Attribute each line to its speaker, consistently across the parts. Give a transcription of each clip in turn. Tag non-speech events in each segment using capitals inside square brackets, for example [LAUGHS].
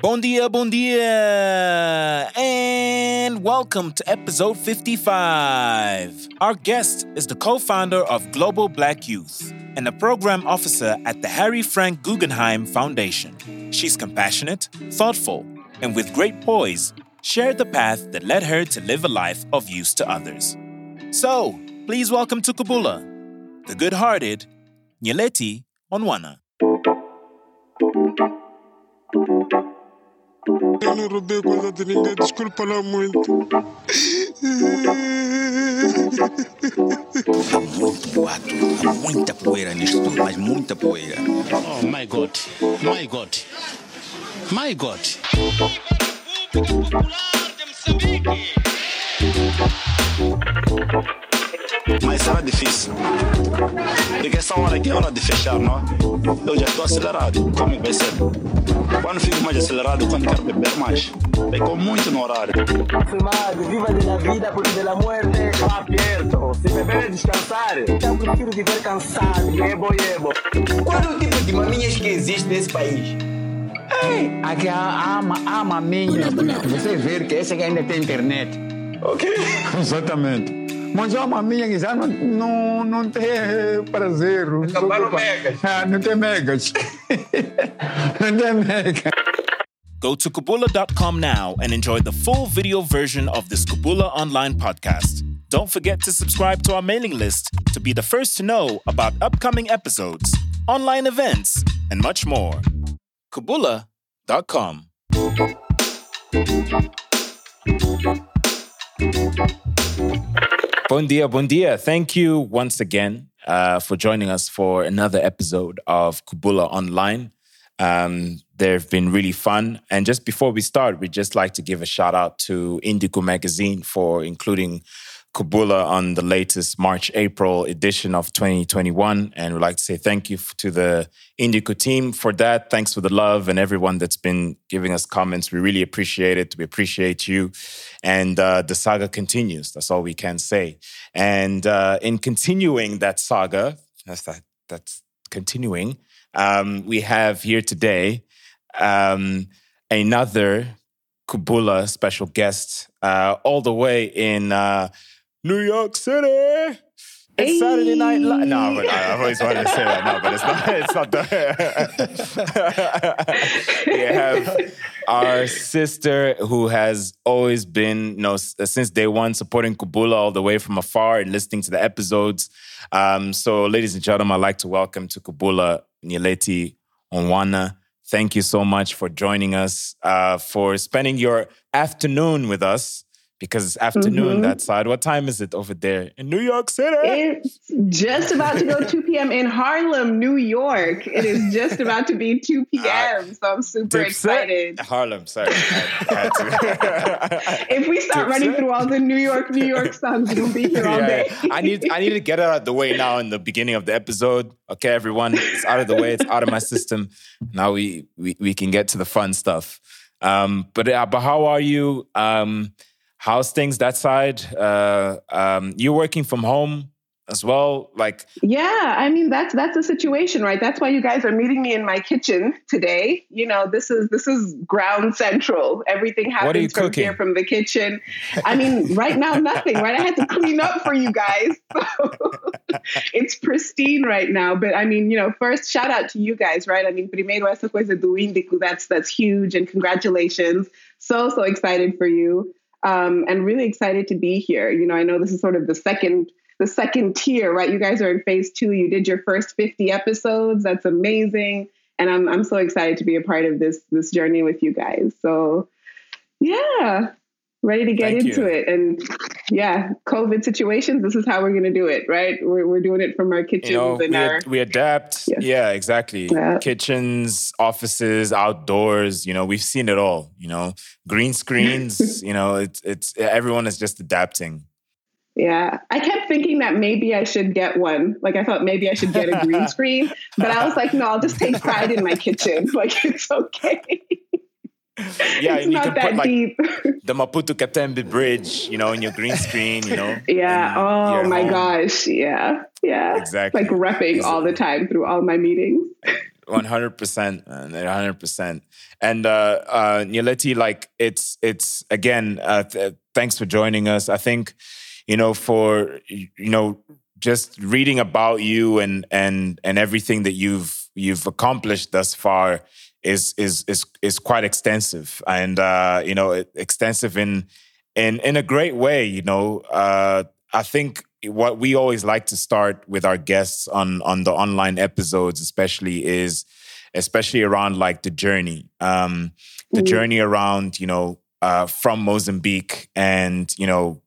Speaker 1: Bon dia, bon dia, and welcome to episode 55. Our guest is the co founder of Global Black Youth and a program officer at the Harry Frank Guggenheim Foundation. She's compassionate, thoughtful, and with great poise, shared the path that led her to live a life of use to others. So, please welcome to Kubula, the good hearted Nyeleti Honwana.
Speaker 2: Eu não roubei coisa de ninguém, desculpa lá muito.
Speaker 3: Há muito boato, há muita poeira nisto tudo, mas muita poeira.
Speaker 4: Oh my God, my God, my God.
Speaker 3: Mas será difícil. Porque essa hora aqui é hora de fechar, não? Eu já estou acelerado. Como é vai ser? Quando fico mais acelerado, quando quero beber mais. Pegou muito no horário.
Speaker 5: Fumado, viva de la vida por de la muerte. Está abierto. Se beber é descansar. Então prefiro viver cansado. Yebo, yebo.
Speaker 6: Qual é o tipo de maminhas que existe nesse país?
Speaker 7: Ei, aqui há, há, ma- há maminha. Você vê que essa aqui ainda tem internet.
Speaker 6: Ok. [LAUGHS]
Speaker 7: Exatamente. Mas há maminha que já não, não, não tem prazer.
Speaker 6: Acabaram
Speaker 7: preocupa.
Speaker 6: megas.
Speaker 7: Ah, não tem megas. [LAUGHS] não tem megas.
Speaker 1: Go to Kubula.com now and enjoy the full video version of this Kubula online podcast. Don't forget to subscribe to our mailing list to be the first to know about upcoming episodes, online events, and much more. Kubula.com. Bon dia, dia. Thank you once again uh, for joining us for another episode of Kubula Online. Um, they've been really fun. And just before we start, we'd just like to give a shout out to Indico Magazine for including Kubula on the latest March April edition of 2021. And we'd like to say thank you to the Indico team for that. Thanks for the love and everyone that's been giving us comments. We really appreciate it. We appreciate you. And uh, the saga continues. That's all we can say. And uh, in continuing that saga, that's that, that's continuing. Um, we have here today um, another Kubula special guest, uh, all the way in uh, New York City. It's Saturday Night Live. No, but I- I've always wanted to say that. No, but it's not. It's not the. [LAUGHS] we have our sister who has always been, you know, since day one, supporting Kubula all the way from afar and listening to the episodes. Um, so, ladies and gentlemen, I'd like to welcome to Kubula Nyeleti Honwana. Thank you so much for joining us, uh, for spending your afternoon with us because it's afternoon that side. What time is it over there in New York City?
Speaker 8: It's just about to go [LAUGHS] 2 p.m. in Harlem, New York. It is just about to be [LAUGHS] 2 p.m. So I'm super excited.
Speaker 1: Harlem, sorry. [LAUGHS]
Speaker 8: If we start running through all the New York, New York songs, we'll be here all
Speaker 1: Yeah,
Speaker 8: day.
Speaker 1: I need I need to get it out of the way now in the beginning of the episode. Okay, everyone, it's out of the way. It's out of my system. Now we we, we can get to the fun stuff. Um, but uh, but how are you? Um, how's things that side? Uh, um, you're working from home as well. Like
Speaker 8: Yeah, I mean that's that's a situation, right? That's why you guys are meeting me in my kitchen today. You know, this is this is ground central. Everything
Speaker 1: What are you
Speaker 8: happens from
Speaker 1: cooking?
Speaker 8: here from the kitchen. I mean, right now nothing, right? I had to clean up for you guys. So [LAUGHS] it's pristine right now. But I mean, you know, first shout out to you guys, right? I mean, primero essa coisa do Índico, that's that's huge and congratulations. So so excited for you. Um, and really excited to be here. You know, I know this is sort of the second the second tier, right? You guys are in phase two. You did your first 50 episodes. That's amazing. And I'm I'm so excited to be a part of this this journey with you guys. So yeah, ready to get
Speaker 1: Thank
Speaker 8: into
Speaker 1: you.
Speaker 8: it. And yeah, COVID situations, this is how we're gonna do it, right? We're we're doing it from our kitchens
Speaker 1: you know,
Speaker 8: and
Speaker 1: we,
Speaker 8: our
Speaker 1: ad- we adapt.
Speaker 8: Yes.
Speaker 1: Yeah, exactly.
Speaker 8: Yeah.
Speaker 1: Kitchens, offices, outdoors. You know, we've seen it all. You know, green screens. [LAUGHS] you know, it's it's everyone is just adapting.
Speaker 8: Yeah, I kept thinking that maybe I should get one. Like I thought maybe I should get a green [LAUGHS] screen, but I was like, no, I'll just take pride in my kitchen. [LAUGHS] Like it's okay. [LAUGHS]
Speaker 1: Yeah,
Speaker 8: it's
Speaker 1: and you can put like
Speaker 8: deep. [LAUGHS]
Speaker 1: the Maputo Katembe Bridge, you know, in your green screen, you know.
Speaker 8: yeah. Oh my
Speaker 1: home.
Speaker 8: gosh. Yeah. Yeah.
Speaker 1: Exactly.
Speaker 8: Like repping
Speaker 1: Is
Speaker 8: all the time through all my meetings. [LAUGHS]
Speaker 1: One hundred percent, one hundred percent. And uh, uh, Nyeleti, like it's it's again. Uh, th- thanks for joining us. I think you know for you know just reading about you and and and everything that you've you've accomplished thus far is is is is quite extensive and uh, you know extensive in in in a great way. You know, uh, I think what we always like to start with our guests on on the online episodes especially is especially around like the journey um the mm-hmm. journey around you know uh from mozambique and you know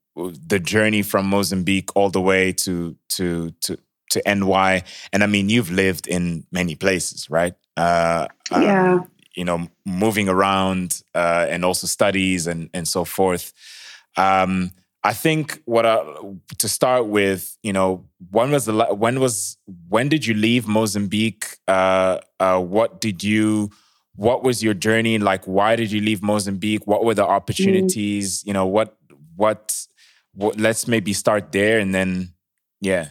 Speaker 1: the journey from mozambique all the way to to to to ny and i mean you've lived in many places right
Speaker 8: uh yeah um,
Speaker 1: you know moving around uh and also studies and and so forth um I think what I, to start with, you know, when was the when was when did you leave Mozambique? Uh, uh, what did you? What was your journey like? Why did you leave Mozambique? What were the opportunities? Mm. You know, what, what what? Let's maybe start there, and then yeah.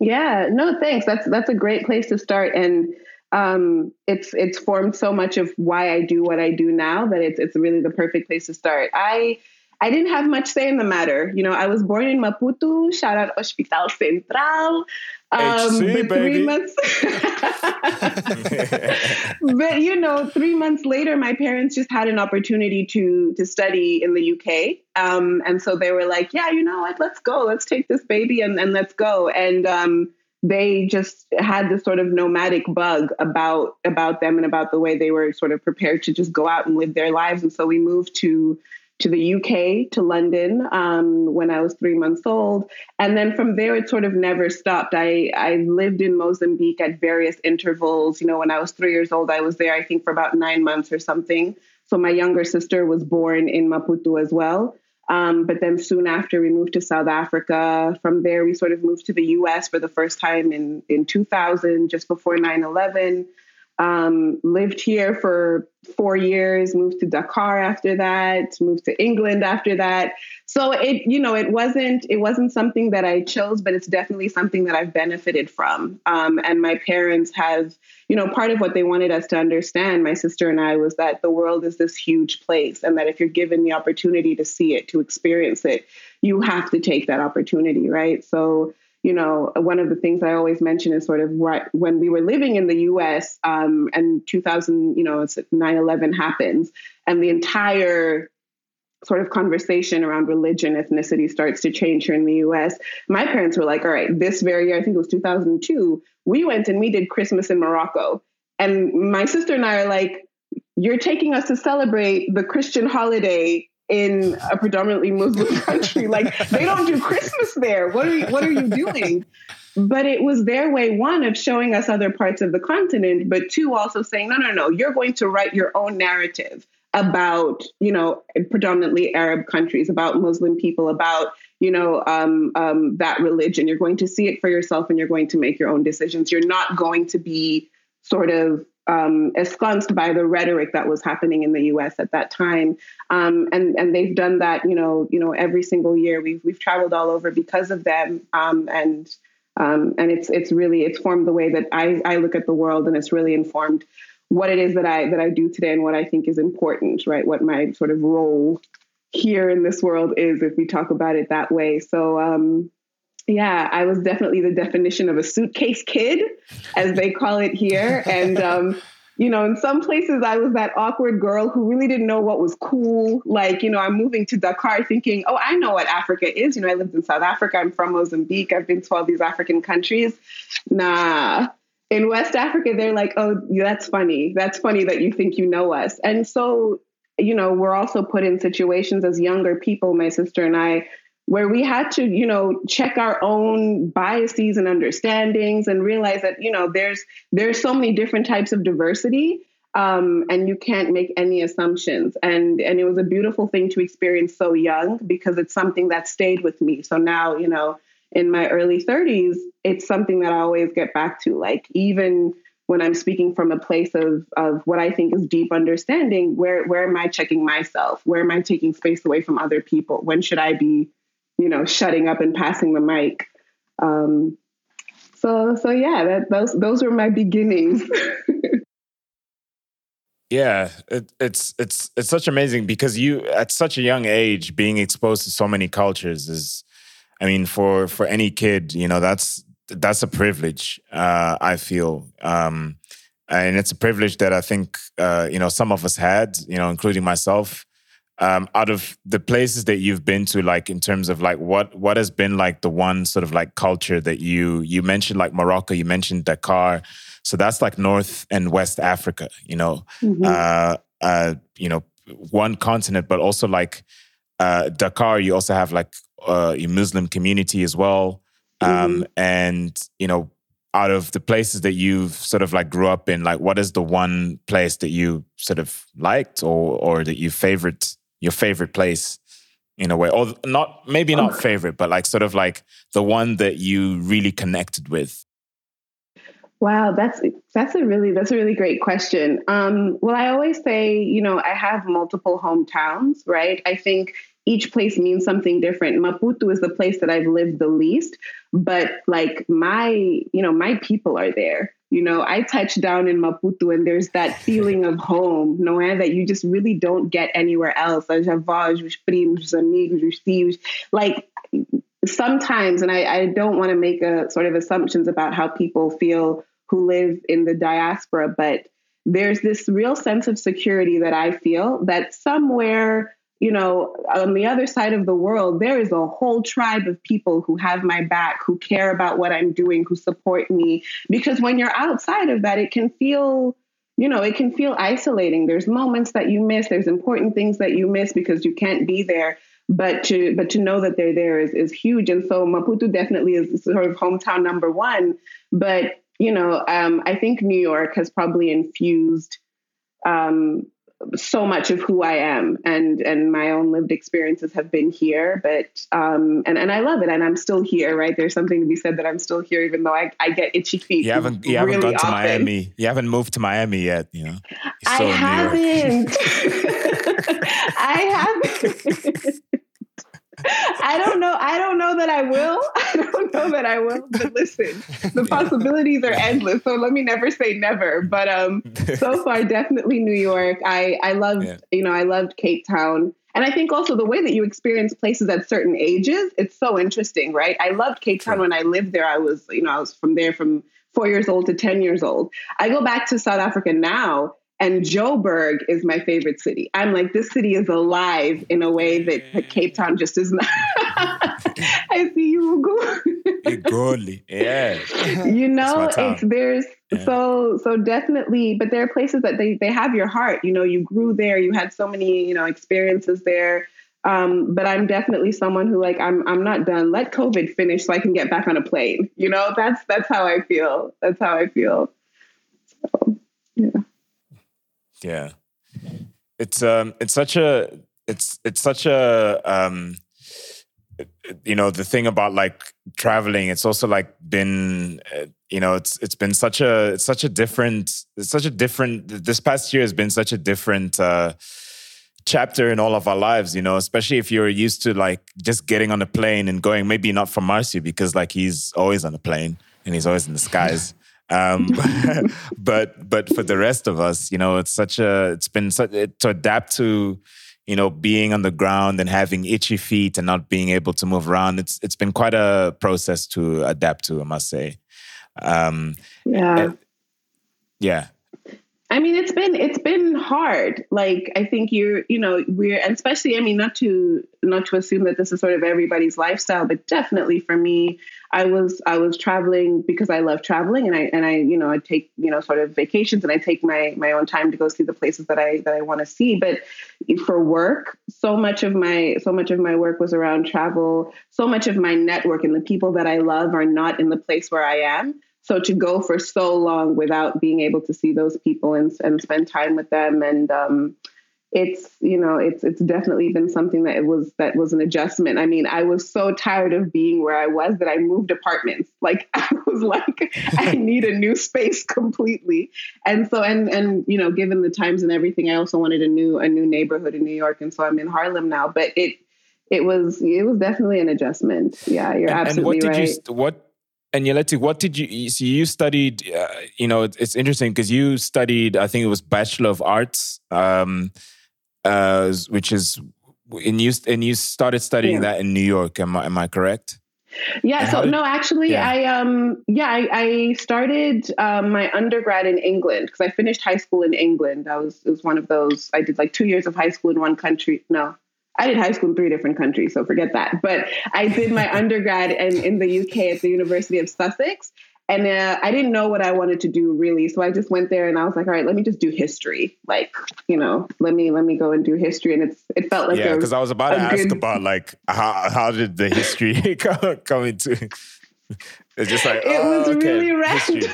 Speaker 8: Yeah. No, thanks. That's that's a great place to start, and um, it's it's formed so much of why I do what I do now that it's it's really the perfect place to start. I I didn't have much say in the matter. You know, I was born in Maputo, shout out Hospital Central.
Speaker 1: Um, HC,
Speaker 8: but three months, [LAUGHS] [LAUGHS] but you know, three months later, my parents just had an opportunity to to study in the UK, um, and so they were like, "Yeah, you know what? Let's go. Let's take this baby and and let's go." And um, they just had this sort of nomadic bug about about them and about the way they were sort of prepared to just go out and live their lives, and so we moved to to the UK, to London, um, when I was three months old. And then from there, it sort of never stopped. I, I lived in Mozambique at various intervals. You know, when I was three years old, I was there, I think, for about nine months or something. So my younger sister was born in Maputo as well. Um, but then soon after, we moved to South Africa. From there, we sort of moved to the US for the first time in, in 2000, just before 9 11. Um, lived here for four years, moved to Dakar after that, moved to England after that. So it, you know, it wasn't it wasn't something that I chose, but it's definitely something that I've benefited from. Um, and my parents have, you know, part of what they wanted us to understand, my sister and I, was that the world is this huge place, and that if you're given the opportunity to see it, to experience it, you have to take that opportunity, right? So you know, one of the things I always mention is sort of when we were living in the US um, and 2000, you know, 9 11 happens, and the entire sort of conversation around religion, ethnicity starts to change here in the US. My parents were like, all right, this very year, I think it was 2002, we went and we did Christmas in Morocco. And my sister and I are like, you're taking us to celebrate the Christian holiday in a predominantly Muslim [LAUGHS] country. Like they don't do Christmas there. What are you, what are you doing? But it was their way, one, of showing us other parts of the continent, but two, also saying, no, no, no, you're going to write your own narrative about, you know, predominantly Arab countries, about Muslim people, about, you know, um, um, that religion. You're going to see it for yourself and you're going to make your own decisions. You're not going to be sort of um, ensconced by the rhetoric that was happening in the U.S. at that time, um, and and they've done that. You know, you know, every single year we've we've traveled all over because of them, um, and um, and it's it's really it's formed the way that I I look at the world, and it's really informed what it is that I that I do today and what I think is important. Right, what my sort of role here in this world is, if we talk about it that way. So um, yeah, I was definitely the definition of a suitcase kid, as they call it here. [LAUGHS] And, um, you know, in some places I was that awkward girl who really didn't know what was cool. Like, you know, I'm moving to Dakar thinking, oh, I know what Africa is. You know, I lived in South Africa. I'm from Mozambique. I've been to all these African countries. Nah. In West Africa, they're like, oh, that's funny. That's funny that you think you know us. And so, you know, we're also put in situations as younger people, my sister and I, where we had to, you know, check our own biases and understandings and realize that, you know, there's there's so many different types of diversity. Um, and you can't make any assumptions. And and it was a beautiful thing to experience so young because it's something that stayed with me. So now, you know, in my early 30s, it's something that I always get back to. Like even when I'm speaking from a place of of what I think is deep understanding, where where am I checking myself? Where am I taking space away from other people? When should I be you know, shutting up and passing the mic. Um, so so yeah, that those those were my beginnings. [LAUGHS]
Speaker 1: Yeah, it, it's it's it's such amazing because you at such a young age being exposed to so many cultures is, I mean, for for any kid, you know, that's that's a privilege. Uh, I feel, um, and it's a privilege that I think uh, you know some of us had, you know, including myself. Um, out of the places that you've been to, like in terms of like what what has been like the one sort of like culture that you you mentioned like Morocco, you mentioned Dakar. So that's like North and West Africa, you know, mm-hmm. uh, uh, you know, one continent, but also like uh, Dakar, you also have like uh, a Muslim community as well. Um, mm-hmm. And, you know, out of the places that you've sort of like grew up in, like what is the one place that you sort of liked or, or that you favorite, your favorite place in a way? Or not, maybe not oh. favorite, but like sort of like the one that you really connected with?
Speaker 8: Wow, that's that's a really that's a really great question. Um, well, I always say, you know, I have multiple hometowns, right? I think each place means something different. Maputo is the place that I've lived the least, but like my, you know, my people are there. You know, I touch down in Maputo and there's that [LAUGHS] feeling of home, no that you just really don't get anywhere else. As avós, os primos, os amigos, os tios. Like sometimes, and I, I don't want to make a sort of assumptions about how people feel who live in the diaspora, but there's this real sense of security that I feel that somewhere, you know, on the other side of the world, there is a whole tribe of people who have my back, who care about what I'm doing, who support me. Because when you're outside of that, it can feel you know, it can feel isolating. There's moments that you miss. There's important things that you miss because you can't be there but to but to know that they're there is is huge. And so Maputo definitely is sort of hometown number one. But you know, um, I think New York has probably infused um, so much of who I am, and and my own lived experiences have been here. But um, and and I love it, and I'm still here. Right? There's something to be said that I'm still here, even though I, I get itchy feet.
Speaker 1: You haven't you really haven't gone to. Miami. You haven't moved to Miami yet. You know. [LAUGHS] [LAUGHS]
Speaker 8: I haven't. I [LAUGHS] haven't. I don't know. I don't know that I will. [LAUGHS] I don't know that I will. But listen, the possibilities are endless. So let me never say never. But um, [LAUGHS] so far, definitely New York. I I loved yeah. you know I loved Cape Town. And I think also the way that you experience places at certain ages, it's so interesting, right? I loved Cape Town when I lived there. I was, you know, I was from there from four years old to 10 years old. I go back to South Africa now and Joburg is my favorite city. I'm like, this city is alive in a way that, that Cape Town just is not. [LAUGHS] I see you,
Speaker 1: Igoli. Yeah.
Speaker 8: You know, it's there's yeah. so so definitely, but there are places that they they have your heart. You know, you grew there, you had so many, you know, experiences there. Um, but I'm definitely someone who like I'm I'm not done. Let COVID finish so I can get back on a plane. You know, that's that's how I feel. That's how I feel. So, yeah
Speaker 1: yeah. It's um it's such a it's it's such a um you know the thing about like traveling it's also like been uh, you know it's it's been such a it's such a different it's such a different this past year has been such a different uh chapter in all of our lives you know especially if you're used to like just getting on a plane and going maybe not for Marcio because like he's always on a plane and he's always in the skies um, [LAUGHS] [LAUGHS] but but for the rest of us, you know, it's such a it's been such to adapt to you know being on the ground and having itchy feet and not being able to move around. It's it's been quite a process to adapt to, I must say. Um,
Speaker 8: yeah,
Speaker 1: yeah.
Speaker 8: I mean, it's been it's been hard. Like I think you're, you know, we're and especially. I mean, not to not to assume that this is sort of everybody's lifestyle, but definitely for me, I was I was traveling because I love traveling, and I and I you know I take you know sort of vacations, and I take my my own time to go see the places that I that I want to see. But for work, so much of my so much of my work was around travel. So much of my network and the people that I love are not in the place where I am. So to go for so long without being able to see those people and, and spend time with them. And um, it's you know it's it's definitely been something that it was that was an adjustment. I mean i was so tired of being where i was that i moved apartments. [LAUGHS] Like i was like i [LAUGHS] need a new space completely. And so and and you know given the times and everything i also wanted a new a new neighborhood in new york. And so i'm in harlem now. But it it was it was definitely an adjustment. Yeah you're and, absolutely
Speaker 1: and what did
Speaker 8: right.
Speaker 1: you what And Nyeleti, what did you? So you studied. Uh, you know, it's, it's interesting because you studied. I think it was Bachelor of Arts, um, uh, which is and you and you started studying
Speaker 8: Yeah.
Speaker 1: that in New York. Am I, am I correct?
Speaker 8: Yeah.
Speaker 1: And
Speaker 8: So
Speaker 1: did-
Speaker 8: no, actually,
Speaker 1: yeah.
Speaker 8: I um yeah I, I started um, my undergrad in England because I finished high school in England. I was it was one of those. I did like two years of high school in one country. No, I did high school in three different countries, so forget that. But I did my [LAUGHS] undergrad in, in the UK at the University of Sussex. And uh, I didn't know what I wanted to do really, so I just went there and I was like, "All right, let me just do history. Like, you know, let me let me go and do history." And it's it felt like
Speaker 1: yeah,
Speaker 8: a-
Speaker 1: because I was about to ask
Speaker 8: good-
Speaker 1: about like how how did the history [LAUGHS] come, come into? It's just like
Speaker 8: It
Speaker 1: oh,
Speaker 8: was
Speaker 1: okay,
Speaker 8: really random.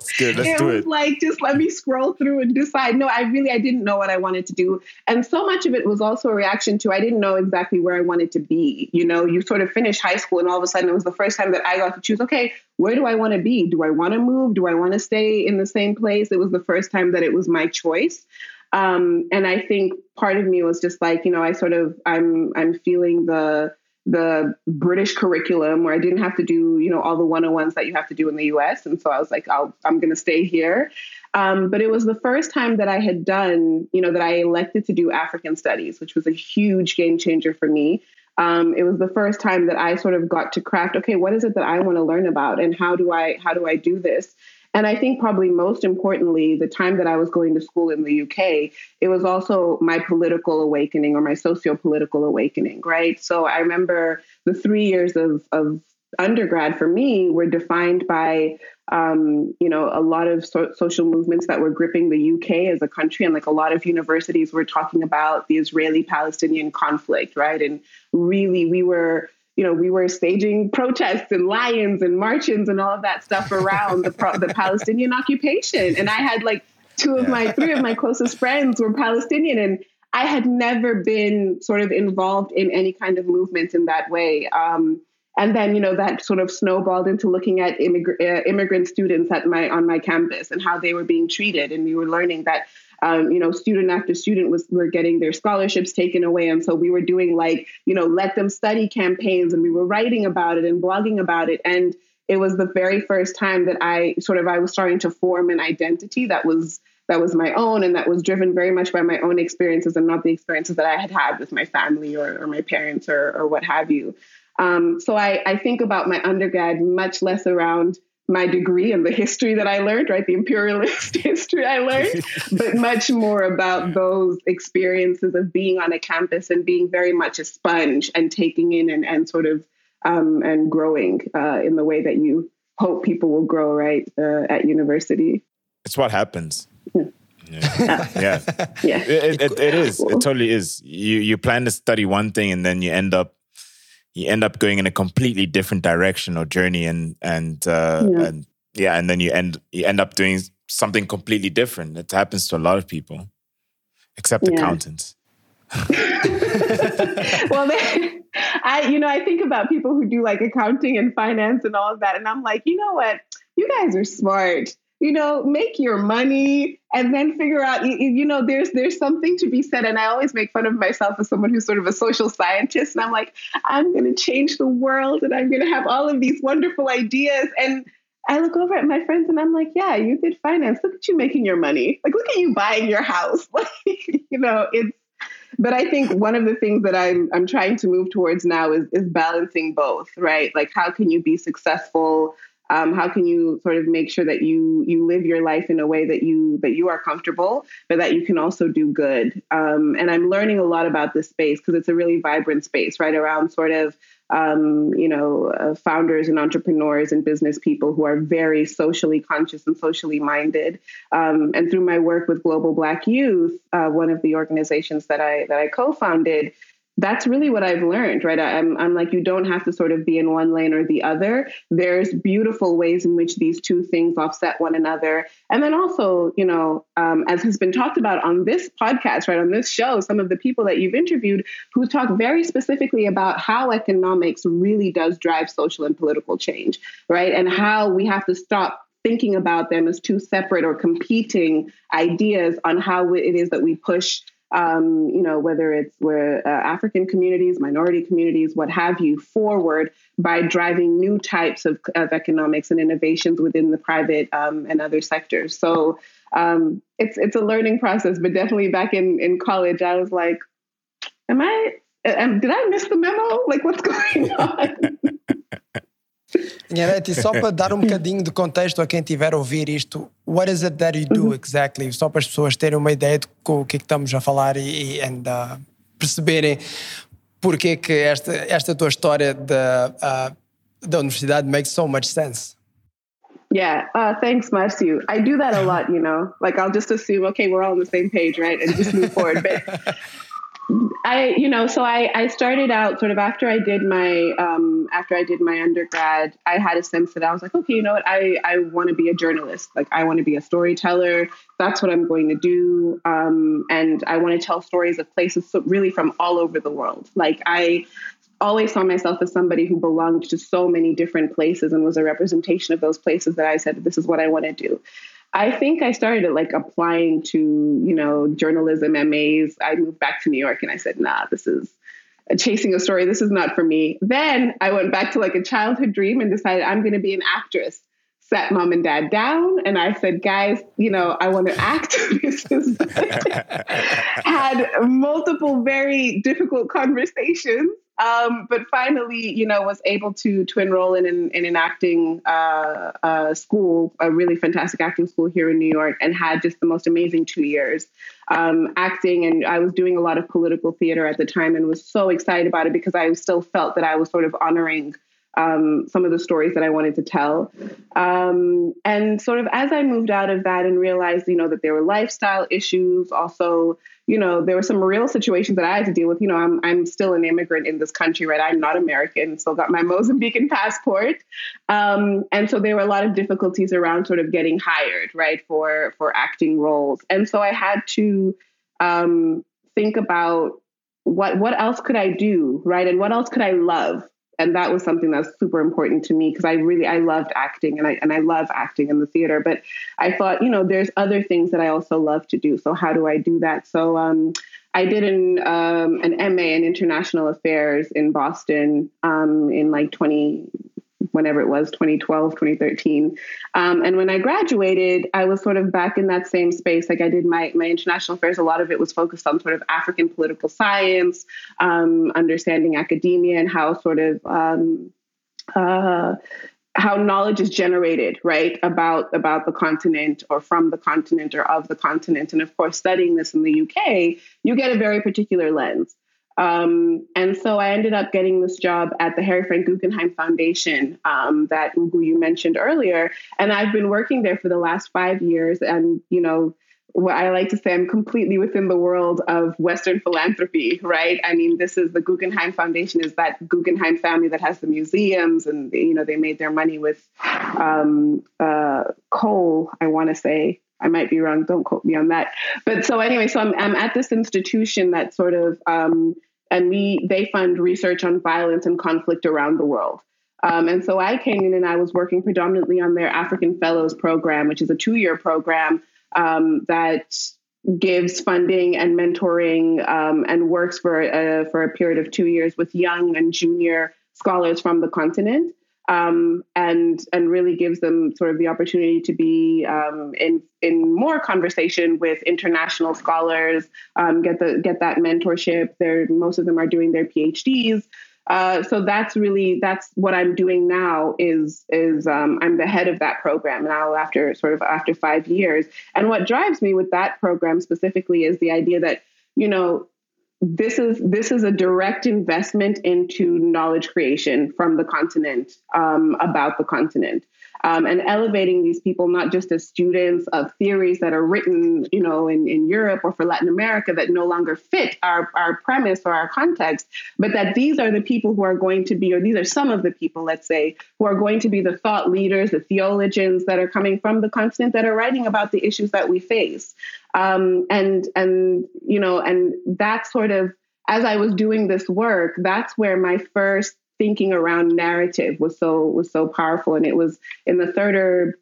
Speaker 1: It's good. Let's [LAUGHS]
Speaker 8: it
Speaker 1: do
Speaker 8: was
Speaker 1: it.
Speaker 8: like just let me scroll through and decide. No, I really I didn't know what I wanted to do, and so much of it was also a reaction to I didn't know exactly where I wanted to be. You know, you sort of finish high school, and all of a sudden it was the first time that I got to choose. Okay, where do I want to be? Do I want to move? Do I want to stay in the same place? It was the first time that it was my choice. Um, and I think part of me was just like, you know, I sort of I'm I'm feeling the the British curriculum where I didn't have to do, you know, all the 101s that you have to do in the US. And so I was like, I'll, I'm going to stay here. Um, but it was the first time that I had done, you know, that I elected to do African studies, which was a huge game changer for me. Um, it was the first time that I sort of got to craft, okay, what is it that I want to learn about and how do I, how do I do this? And I think probably most importantly, the time that I was going to school in the UK, it was also my political awakening or my socio-political awakening, right? So I remember the three years of, of undergrad for me were defined by um, you know a lot of so- social movements that were gripping the UK as a country, and like a lot of universities were talking about the Israeli-Palestinian conflict, right? And really, we were you know, we were staging protests and lions and marches and all of that stuff [LAUGHS] around the, pro- the Palestinian occupation. And I had like two of my, three of my closest friends were Palestinian. And I had never been sort of involved in any kind of movement in that way. Um, and then, you know, that sort of snowballed into looking at immig- uh, immigrant students at my on my campus and how they were being treated. And we were learning that um, you know, student after student was were getting their scholarships taken away, and so we were doing like you know, let them study campaigns, and we were writing about it and blogging about it, and it was the very first time that I sort of I was starting to form an identity that was that was my own and that was driven very much by my own experiences and not the experiences that I had had with my family or, or my parents or, or what have you. Um, so I, I think about my undergrad much less around my degree and the history that I learned, right? The imperialist [LAUGHS] history I learned, [LAUGHS] but much more about those experiences of being on a campus and being very much a sponge and taking in and, and sort of um, and growing uh, in the way that you hope people will grow, right, uh, at university.
Speaker 1: It's what happens. Yeah. yeah. [LAUGHS]
Speaker 8: Yeah.
Speaker 1: It, it, it is. It totally is. You you plan to study one thing and then you end up you end up going in a completely different direction or journey and and uh,
Speaker 8: Yeah.
Speaker 1: and yeah, and then you end you end up doing something completely different. It happens to a lot of people, except
Speaker 8: Yeah.
Speaker 1: accountants. [LAUGHS]
Speaker 8: well, they, I, you know, I think about people who do like accounting and finance and all of that, and I'm like, you know what? You guys are smart. You know, make your money and then figure out. You, you know, there's there's something to be said, and I always make fun of myself as someone who's sort of a social scientist, and I'm like, I'm going to change the world, and I'm going to have all of these wonderful ideas, and I look over at my friends and I'm like, yeah, you did finance. Look at you making your money. Like, look at you buying your house. [LAUGHS] Like, you know, it's but I think one of the things that I'm I'm trying to move towards now is is balancing both, right? Like how can you be successful? Um, how can you sort of make sure that you you live your life in a way that you that you are comfortable, but that you can also do good? Um, and I'm learning a lot about this space because it's a really vibrant space, right? Around sort of um, you know uh, founders and entrepreneurs and business people who are very socially conscious and socially minded. Um, and through my work with Global Black Youth, uh, one of the organizations that I that I co-founded, that's really what I've learned, right? I'm, I'm like, you don't have to sort of be in one lane or the other. There's beautiful ways in which these two things offset one another. And then also, you know, um, as has been talked about on this podcast, right, on this show, some of the people that you've interviewed who talk very specifically about how economics really does drive social and political change, right? And how we have to stop thinking about them as two separate or competing ideas on how it is that we push um, you know, whether it's where uh, African communities, minority communities, what have you, forward by driving new types of, of economics and innovations within the private um, and other sectors. So um, it's it's a learning process, but definitely back in in college, I was like, "Am I? Did I miss the memo? Like, what's [LAUGHS] going on?" [LAUGHS]
Speaker 9: Nhanete, só para dar um [LAUGHS] bocadinho de contexto a quem tiver a ouvir isto, what is it that you do uhum. exactly? Só para as pessoas terem uma ideia de o que é que estamos a falar e, e and, uh, perceberem porque que esta, esta tua história da, uh, da universidade makes so much sense.
Speaker 8: Yeah, uh, thanks, Marcio. I do that a lot, you know. Like I'll just assume, okay, we're all on the same page, right, and just move forward. But [LAUGHS] I, you know, so I, I started out sort of after I did my um, after I did my undergrad, I had a sense that I was like, okay, you know what, I I want to be a journalist. Like I want to be a storyteller. That's what I'm going to do. Um, and I want to tell stories of places so really from all over the world. Like I always saw myself as somebody who belonged to so many different places and was a representation of those places that I said, this is what I want to do. I think I started like applying to, you know, journalism MAs. I moved back to New York and I said, nah, this is chasing a story. This is not for me. Then I went back to like a childhood dream and decided I'm going to be an actress. Sat mom and dad down and I said, guys, you know, I want to act. [LAUGHS] [LAUGHS] had multiple very difficult conversations um, but finally, you know, was able to to enroll in an, in an acting uh, uh, school, a really fantastic acting school here in New York, and had just the most amazing two years um, acting. And I was doing a lot of political theater at the time, and was so excited about it because I still felt that I was sort of honoring um, some of the stories that I wanted to tell. Um, and sort of as I moved out of that and realized, you know, that there were lifestyle issues, also, you know, there were some real situations that I had to deal with. You know, I'm I'm still an immigrant in this country, right? I'm not American, still got my [LAUGHS] Mozambican passport, um, and so there were a lot of difficulties around sort of getting hired, right, for for acting roles. And so I had to um, think about what what else could I do, right, and what else could I love and that was something that was super important to me because I really I loved acting and I and I love acting in the theater. But I thought, you know, there's other things that I also love to do. So how do I do that? So um, I did an um, an MA in international affairs in Boston um, in like 20 whenever it was 2012 2013 um, and when i graduated i was sort of back in that same space. Like i did my, my international affairs. A lot of it was focused on sort of african political science um, understanding academia and how sort of um, uh, how knowledge is generated right about about the continent or from the continent or of the continent. And of course studying this in the uk you get a very particular lens um, and so I ended up getting this job at the Harry Frank Guggenheim Foundation um, that Ugu you mentioned earlier. And I've been working there for the last five years. And, you know, what I like to say, I'm completely within the world of Western philanthropy, right? I mean, this is the Guggenheim Foundation is that Guggenheim family that has the museums, and you know they made their money with um, uh, coal. I want to say I might be wrong. Don't quote me on that. But so anyway, so I'm, I'm at this institution that sort of, um, and we they fund research on violence and conflict around the world. Um, and so I came in and I was working predominantly on their African Fellows program, which is a two year program um, that gives funding and mentoring um, and works for a, for a period of two years with young and junior scholars from the continent um, and and really gives them sort of the opportunity to be um, in in more conversation with international scholars, um, get the get that mentorship. They're most of them are doing their PhDs. Uh, so that's really that's what I'm doing now. Is is um, I'm the head of that program now after sort of after five years. And what drives me with that program specifically is the idea that you know this is this is a direct investment into knowledge creation from the continent um, about the continent. Um, and elevating these people not just as students of theories that are written you know in, in europe or for latin america that no longer fit our, our premise or our context but that these are the people who are going to be or these are some of the people let's say who are going to be the thought leaders the theologians that are coming from the continent that are writing about the issues that we face um, and and you know and that sort of as I was doing this work, that's where my first thinking around narrative was so was so powerful, and it was in the third or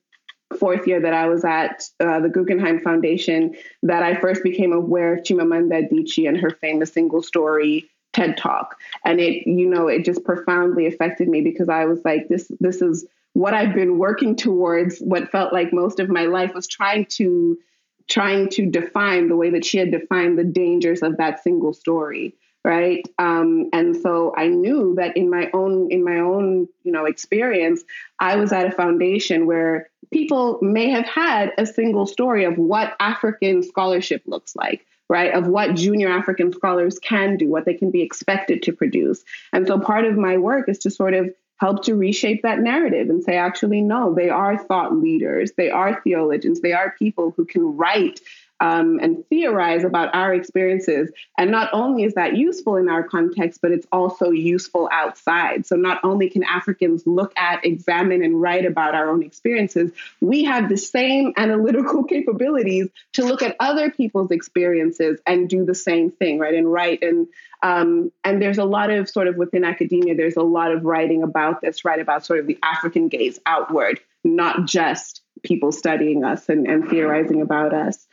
Speaker 8: fourth year that I was at uh, the Guggenheim Foundation that I first became aware of Chimamanda Adichie and her famous single story TED Talk, and it you know it just profoundly affected me because I was like this this is what I've been working towards. What felt like most of my life was trying to trying to define the way that she had defined the dangers of that single story right? Um, and so i knew that in my own in my own you know experience i was at a foundation where people may have had a single story of what african scholarship looks like right? Of what junior african scholars can do what they can be expected to produce. And so part of my work is to sort of help to reshape that narrative and say, actually, no, they are thought leaders, they are theologians, they are people who can write um, and theorize about our experiences. And not only is that useful in our context, but it's also useful outside. So not only can Africans look at, examine, and write about our own experiences, we have the same analytical [LAUGHS] capabilities to look at other people's experiences and do the same thing, right? And write and um, and there's a lot of sort of within academia, there's a lot of writing about this, right? About sort of the African gaze outward, not just people studying us and, and theorizing about us.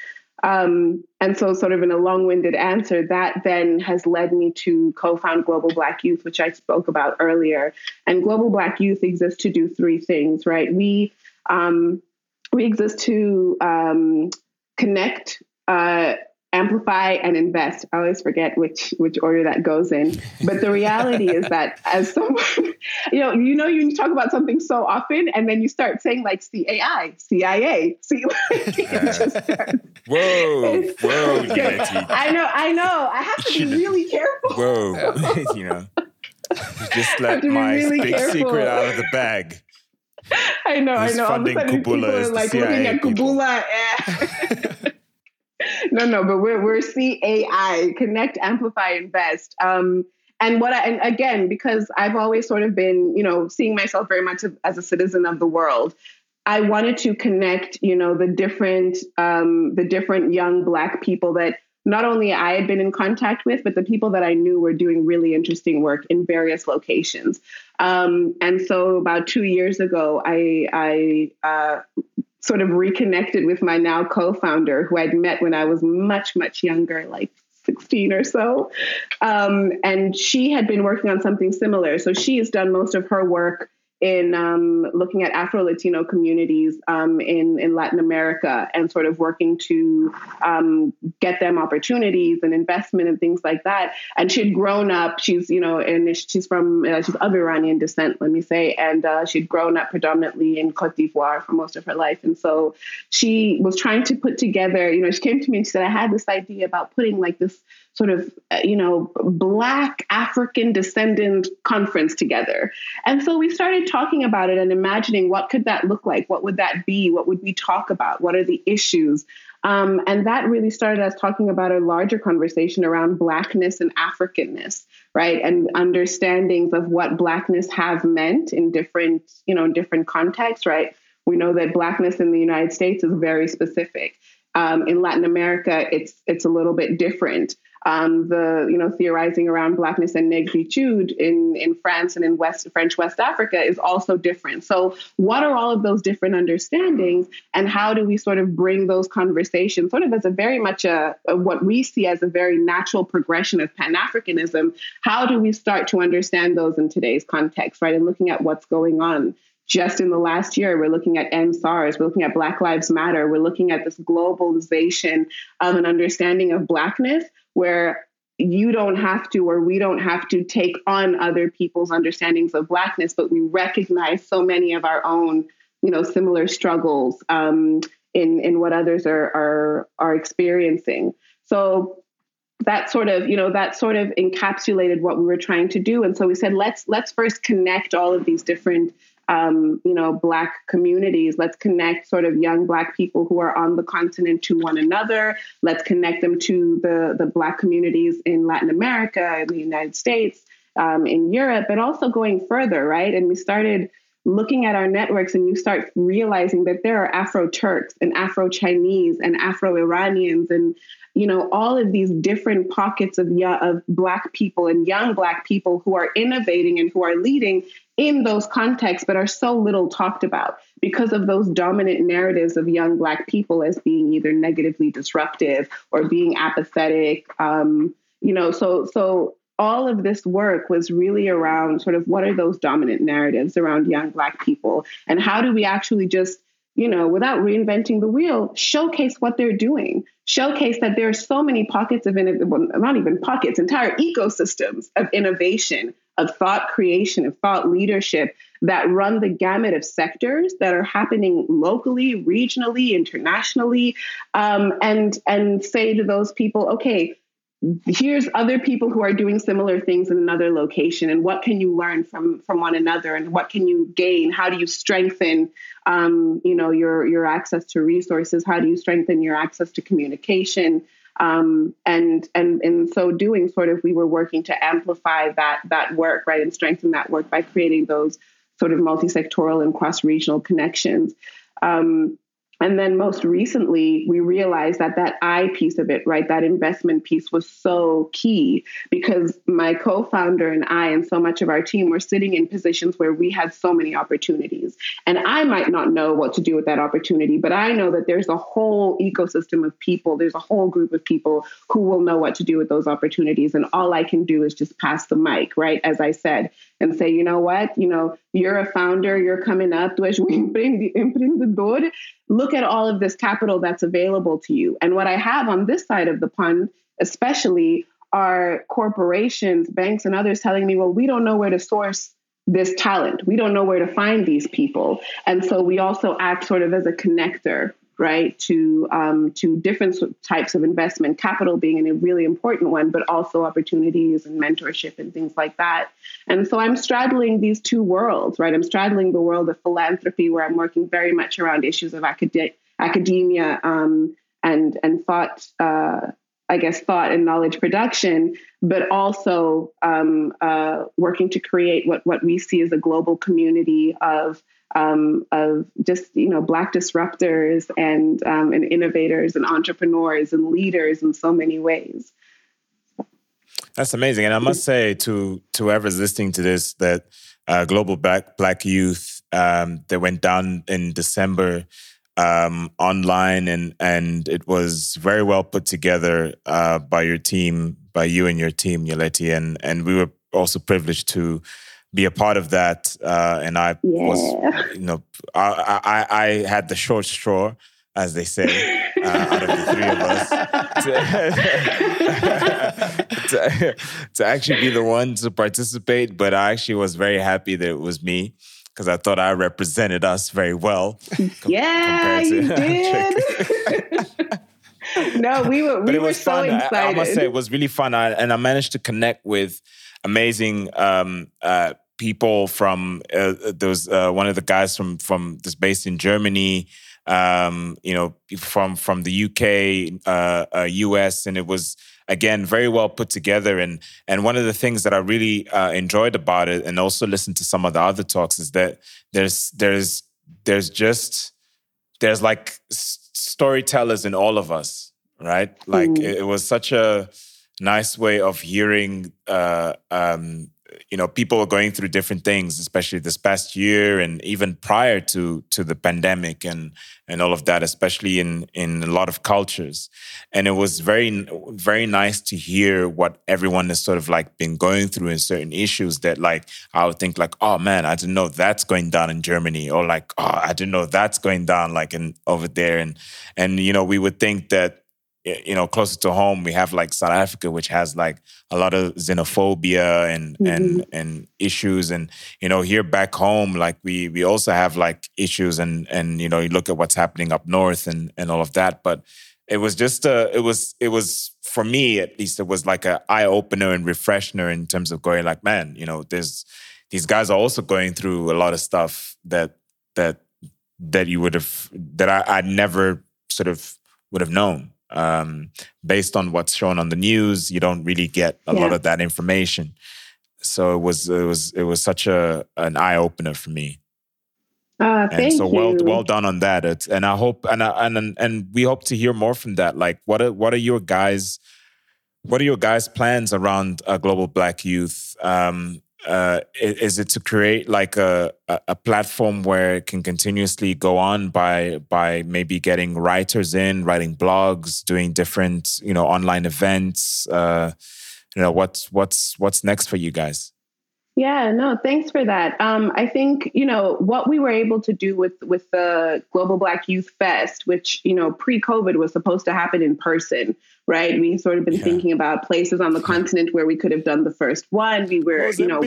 Speaker 8: Um, and so, sort of in a long winded answer, that then has led me to co found Global Black Youth, which I spoke about earlier. And Global Black Youth exists to do three things, right? We, um, we exist to um, connect uh, amplify and invest. I always forget which which order that goes in. But the reality is that as someone, [LAUGHS] you know, you know, you talk about something so often, and then you start saying like CAI, CIA, C.
Speaker 1: whoa, whoa,
Speaker 8: I know, I know. I have to be really careful.
Speaker 1: Whoa, [LAUGHS] you know, just [LAUGHS] let my
Speaker 8: really
Speaker 1: big
Speaker 8: careful.
Speaker 1: secret out of the bag.
Speaker 8: I know, I know. All of a sudden, people are like looking at
Speaker 1: people.
Speaker 8: Kubula. eh. No, no, but we're we're CAI, connect, amplify, invest. Um, and what I, and again, because I've always sort of been, you know, seeing myself very much as a citizen of the world. I wanted to connect, you know, the different um, the different young Black people that not only I had been in contact with, but the people that I knew were doing really interesting work in various locations. Um, and so, about two years ago, I, I uh, sort of reconnected with my now co-founder, who I'd met when I was much, much younger, like 16 or so. Um, and she had been working on something similar. So she has done most of her work in um, looking at Afro Latino communities um, in in Latin America and sort of working to um, get them opportunities and investment and things like that. And she had grown up. She's you know and she's from uh, she's of Iranian descent, let me say, and uh, she'd grown up predominantly in Cote d'Ivoire for most of her life. And so she was trying to put together. You know, she came to me and she said, I had this idea about putting like this sort of, uh, you know, Black African descendant conference together. And so we started talking about it and imagining what could that look like? What would that be? What would we talk about? What are the issues? Um, and that really started us talking about a larger conversation around Blackness and Africanness, right? And understandings of what Blackness have meant in different, you know, in different contexts, right? We know that Blackness in the United States is very specific. Um, in Latin America, it's it's a little bit different um, the you know theorizing around blackness and negritude in in France and in West French West Africa is also different. So what are all of those different understandings, and how do we sort of bring those conversations sort of as a very much a, a what we see as a very natural progression of Pan Africanism? How do we start to understand those in today's context, right? And looking at what's going on just in the last year, we're looking at EndSARS, we're looking at Black Lives Matter, we're looking at this globalization of an understanding of Blackness where you don't have to or we don't have to take on other people's understandings of Blackness, but we recognize so many of our own, you know, similar struggles um, in, in what others are, are, are experiencing. So that sort of you know that sort of encapsulated what we were trying to do and so we said let's let's first connect all of these different um, you know black communities. Let's connect sort of young black people who are on the continent to one another. Let's connect them to the the black communities in latin america in the united states um, in europe but also going further right? And we started looking at our networks and you start realizing that there are afro turks and afro chinese and afro iranians and you know all of these different pockets of of black people and young black people who are innovating and who are leading in those contexts, but are so little talked about because of those dominant narratives of young Black people as being either negatively disruptive or being apathetic. Um, you know, so so all of this work was really around sort of what are those dominant narratives around young Black people, and how do we actually just you know, without reinventing the wheel, showcase what they're doing. Showcase that there are so many pockets of innovation, well, not even pockets, entire ecosystems of innovation, of thought creation, of thought leadership that run the gamut of sectors that are happening locally, regionally, internationally, um, and and say to those people, okay, here's other people who are doing similar things in another location and what can you learn from from one another and what can you gain? How do you strengthen um, you know your your access to resources? How do you strengthen your access to communication um, and and in so doing sort of we were working to amplify that that work right and strengthen that work by creating those sort of multi-sectoral and cross-regional connections. Um, and then most recently, we realized that that I piece of it, right, that investment piece was so key because my co founder and I, and so much of our team, were sitting in positions where we had so many opportunities. And I might not know what to do with that opportunity, but I know that there's a whole ecosystem of people, there's a whole group of people who will know what to do with those opportunities. And all I can do is just pass the mic, right, as I said, and say, you know what, you know, you're a founder, you're coming up, [LAUGHS] tu és um [LAUGHS] empreendedor look at all of this capital that's available to you. And what I have on this side of the pond, especially, are corporations, banks, and others telling me, well, we don't know where to source this talent. We don't know where to find these people. And so we also act sort of as a connector right to um, to different types of investment capital being a really important one but also opportunities and mentorship and things like that. And so i'm straddling these two worlds right? I'm straddling the world of philanthropy where i'm working very much around issues of acad- academia um, and and thought uh, I guess, thought and knowledge production, but also um, uh, working to create what what we see as a global community of um, of just you know black disruptors and um, and innovators and entrepreneurs and leaders in so many ways.
Speaker 1: That's amazing, and I must say to to whoever's listening to this that uh, Global Black Black Youth um, that went down in December um, online, and and it was very well put together uh, by your team, by you and your team, Nyeleti, and and we were also privileged to be a part of that. Uh, and I yeah. was, you know, I, I, I had the short straw, as they say, uh, out of the three of us, to, [LAUGHS] to, to, actually be the one to participate. But I actually was very happy that it was me because I thought I represented us very well.
Speaker 8: yeah, you [LAUGHS] did. no, we were. We but it was so fun. I, I,
Speaker 1: must say, it was really fun, I, and I managed to connect with amazing um, uh, people from uh, there was uh, one of the guys from from this based in Germany um, you know from from the UK uh, uh, US and it was again very well put together and and one of the things that I really uh, enjoyed about it and also listened to some of the other talks is that there's there's there's just there's like storytellers in all of us right like mm. it, it was such a nice way of hearing uh, um, you know people are going through different things especially this past year and even prior to to the pandemic and and all of that especially in in a lot of cultures. And it was very very nice to hear what everyone has sort of like been going through in certain issues that like i would think like oh man i didn't know that's going down in germany or like oh i didn't know that's going down like in over there. And and you know we would think that you know closer to home we have like south africa which has like a lot of xenophobia and mm-hmm. and and issues. And you know here back home like we we also have like issues and and you know you look at what's happening up north and and all of that. But it was just a it was it was for me at least it was like a eye opener and refresher in terms of going like man you know there's these guys are also going through a lot of stuff that that that you would have that I, I never sort of would have known um, based on what's shown on the news, you don't really get a yeah. lot of that information. So it was it was it was such a an eye opener for me.
Speaker 8: Uh,
Speaker 1: and so well
Speaker 8: you.
Speaker 1: well done on that. It's, and I hope and I, and and we hope to hear more from that. Like what are what are your guys what are your guys plans around uh, global black youth? Um, uh, is it to create like a, a platform where it can continuously go on by by maybe getting writers in, writing blogs, doing different you know online events? Uh, you know what's what's what's next for you guys?
Speaker 8: Yeah, no, thanks for that. Um, I think you know what we were able to do with with the Global Black Youth Fest, which you know pre-COVID was supposed to happen in person, right? We sort of been thinking about places on the continent where we could have done the first one. We were, you know,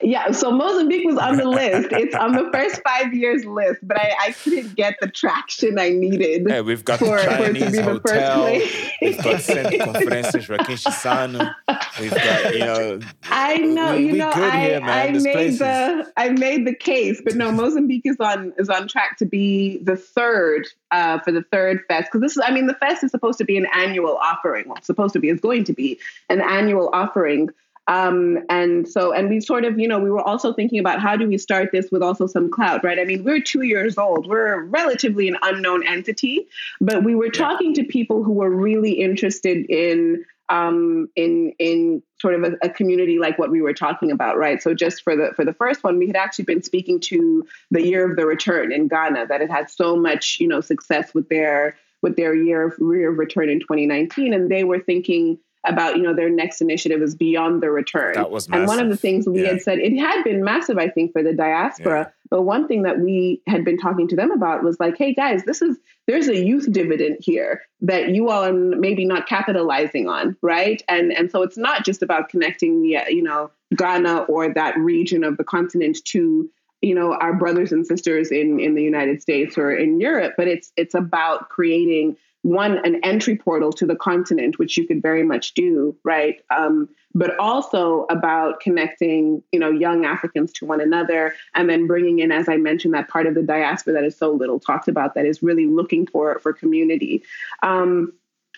Speaker 8: yeah. So Mozambique was on the list. It's on the [LAUGHS] first five years list, but I, I couldn't get the traction I needed.
Speaker 1: Yeah, we've got
Speaker 8: for,
Speaker 1: the
Speaker 8: for it to
Speaker 1: Chinese
Speaker 8: be the first
Speaker 1: hotel. We've got Centro [LAUGHS] Conferências Joaquim We've got you know.
Speaker 8: I know,
Speaker 1: we,
Speaker 8: you
Speaker 1: we
Speaker 8: know, I,
Speaker 1: here.
Speaker 8: I made
Speaker 1: places.
Speaker 8: the I made the case, but no, Mozambique is on is on track to be the third uh, for the third fest because this is I mean the fest is supposed to be an annual offering. Well, supposed to be is going to be an annual offering. Um, and so, and we sort of, you know, we were also thinking about how do we start this with also some clout, right? I mean, we're two years old. We're relatively an unknown entity, but we were talking to people who were really interested in um, in in sort of a, a community like what we were talking about, right? So just for the for the first one, we had actually been speaking to the Year of the Return in Ghana that had had so much you know success with their with their year of year of return in 2019, and they were thinking about you know their next initiative is beyond the return.
Speaker 1: That was
Speaker 8: and one of the things we
Speaker 1: Yeah.
Speaker 8: had said it had been massive, I think, for the diaspora. But one thing that we had been talking to them about was like, hey guys, this is there's a youth dividend here that you all are maybe not capitalizing on, right? And and so it's not just about connecting the uh, you know Ghana or that region of the continent to you know our brothers and sisters in in the United States or in Europe, but it's it's about creating one an entry portal to the continent, which you could very much do, right? Um, but also about connecting, you know, young Africans to one another, and then bringing in, as I mentioned, that part of the diaspora that is so little talked about, that is really looking for for community. Um,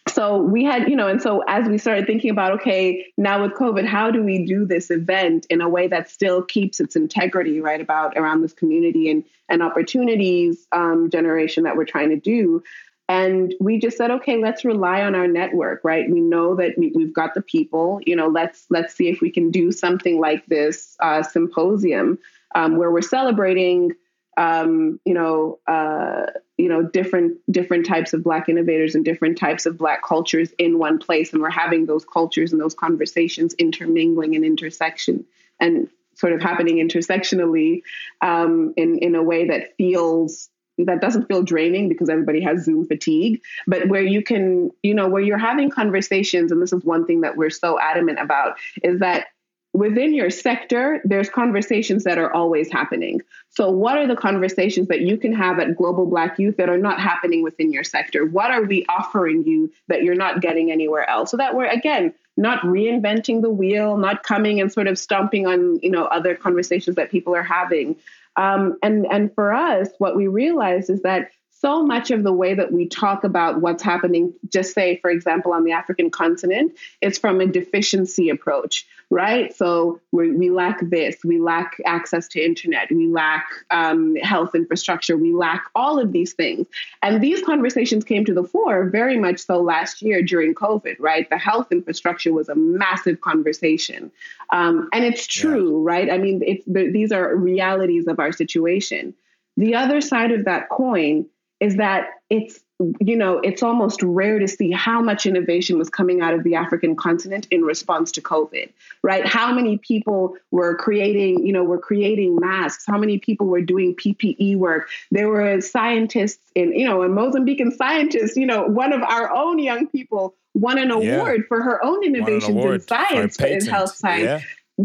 Speaker 8: so we had, you know, and so as we started thinking about, okay, now with COVID, how do we do this event in a way that still keeps its integrity, right, about around this community and and opportunities um, generation that we're trying to do. And we just said, okay, let's rely on our network, right? We know that we, we've got the people. You know, let's let's see if we can do something like this uh, symposium um, where we're celebrating, um, you know, uh, you know, different different types of Black innovators and different types of Black cultures in one place, and we're having those cultures and those conversations intermingling and intersection and sort of happening intersectionally um, in in a way that feels that doesn't feel draining because everybody has Zoom fatigue, but where you can, you know, where you're having conversations, and this is one thing that we're so adamant about, is that within your sector, there's conversations that are always happening. So, what are the conversations that you can have at Global Black Youth that are not happening within your sector? What are we offering you that you're not getting anywhere else? So that we're, again, not reinventing the wheel, not coming and sort of stomping on, you know, other conversations that people are having. Um, and and for us, what we realize is that so much of the way that we talk about what's happening, just say, for example, on the African continent, is from a deficiency approach, right? So we, we lack this, we lack access to internet, we lack um, health infrastructure, we lack all of these things. And these conversations came to the fore very much so last year during COVID, right? The health infrastructure was a massive conversation. Um, and it's true, right? I mean, it's, these are realities of our situation. The other side of that coin is that it's you know it's almost rare to see how much innovation was coming out of the african continent in response to covid right? How many people were creating you know were creating masks? How many people were doing ppe work? There were scientists in you know a mozambican scientist you know one of our own young people won an
Speaker 1: Yeah.
Speaker 8: award for her own innovations in
Speaker 1: award for a
Speaker 8: science in health science.
Speaker 1: Yeah.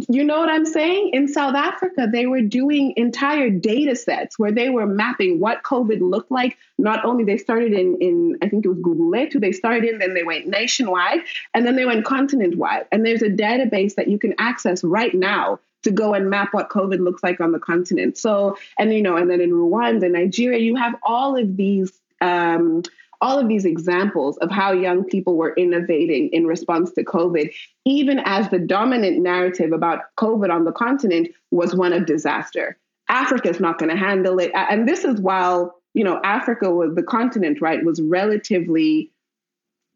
Speaker 8: You know what I'm saying? In South Africa, they were doing entire data sets where they were mapping what COVID looked like. Not only they started in, in I think it was Google Letu, they started in, then they went nationwide, and then they went continent wide. And there's a database that you can access right now to go and map what COVID looks like on the continent. So, and you know, and then in Rwanda, Nigeria, you have all of these um, all of these examples of how young people were innovating in response to COVID, even as the dominant narrative about COVID on the continent was one of disaster. Africa's not going to handle it. And this is while, you know, Africa was the continent, right, was relatively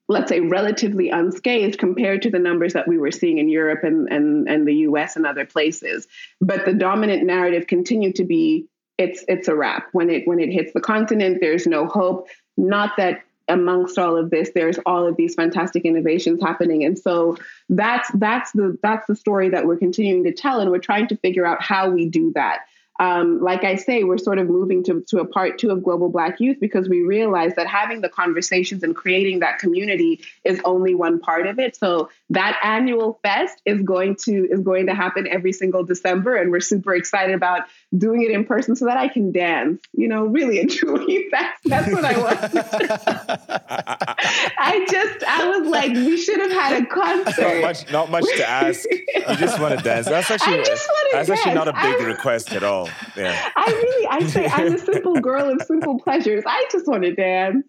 Speaker 8: let's say relatively unscathed compared to the numbers that we were seeing in Europe and, and, and the US and other places. But the dominant narrative continued to be it's it's a wrap. When it when it hits the continent, there's no hope. Not that amongst all of this there's all of these fantastic innovations happening. And so that's that's the that's the story that we're continuing to tell. And we're trying to figure out how we do that um, like I say, we're sort of moving to, to a part two of Global Black Youth because we realize that having the conversations and creating that community is only one part of it. So that annual fest is going to is going to happen every single December, and we're super excited about doing it in person so that I can dance. You know, really and truly, that's that's what I want. [LAUGHS] I just I was like, we should have had a concert.
Speaker 1: Not much, not much to ask. You just want to dance. That's [LAUGHS] actually that's
Speaker 8: dance.
Speaker 1: actually not a big
Speaker 8: I,
Speaker 1: request at all. Yeah.
Speaker 8: I really, I say I'm a simple girl of simple pleasures. I just want to dance.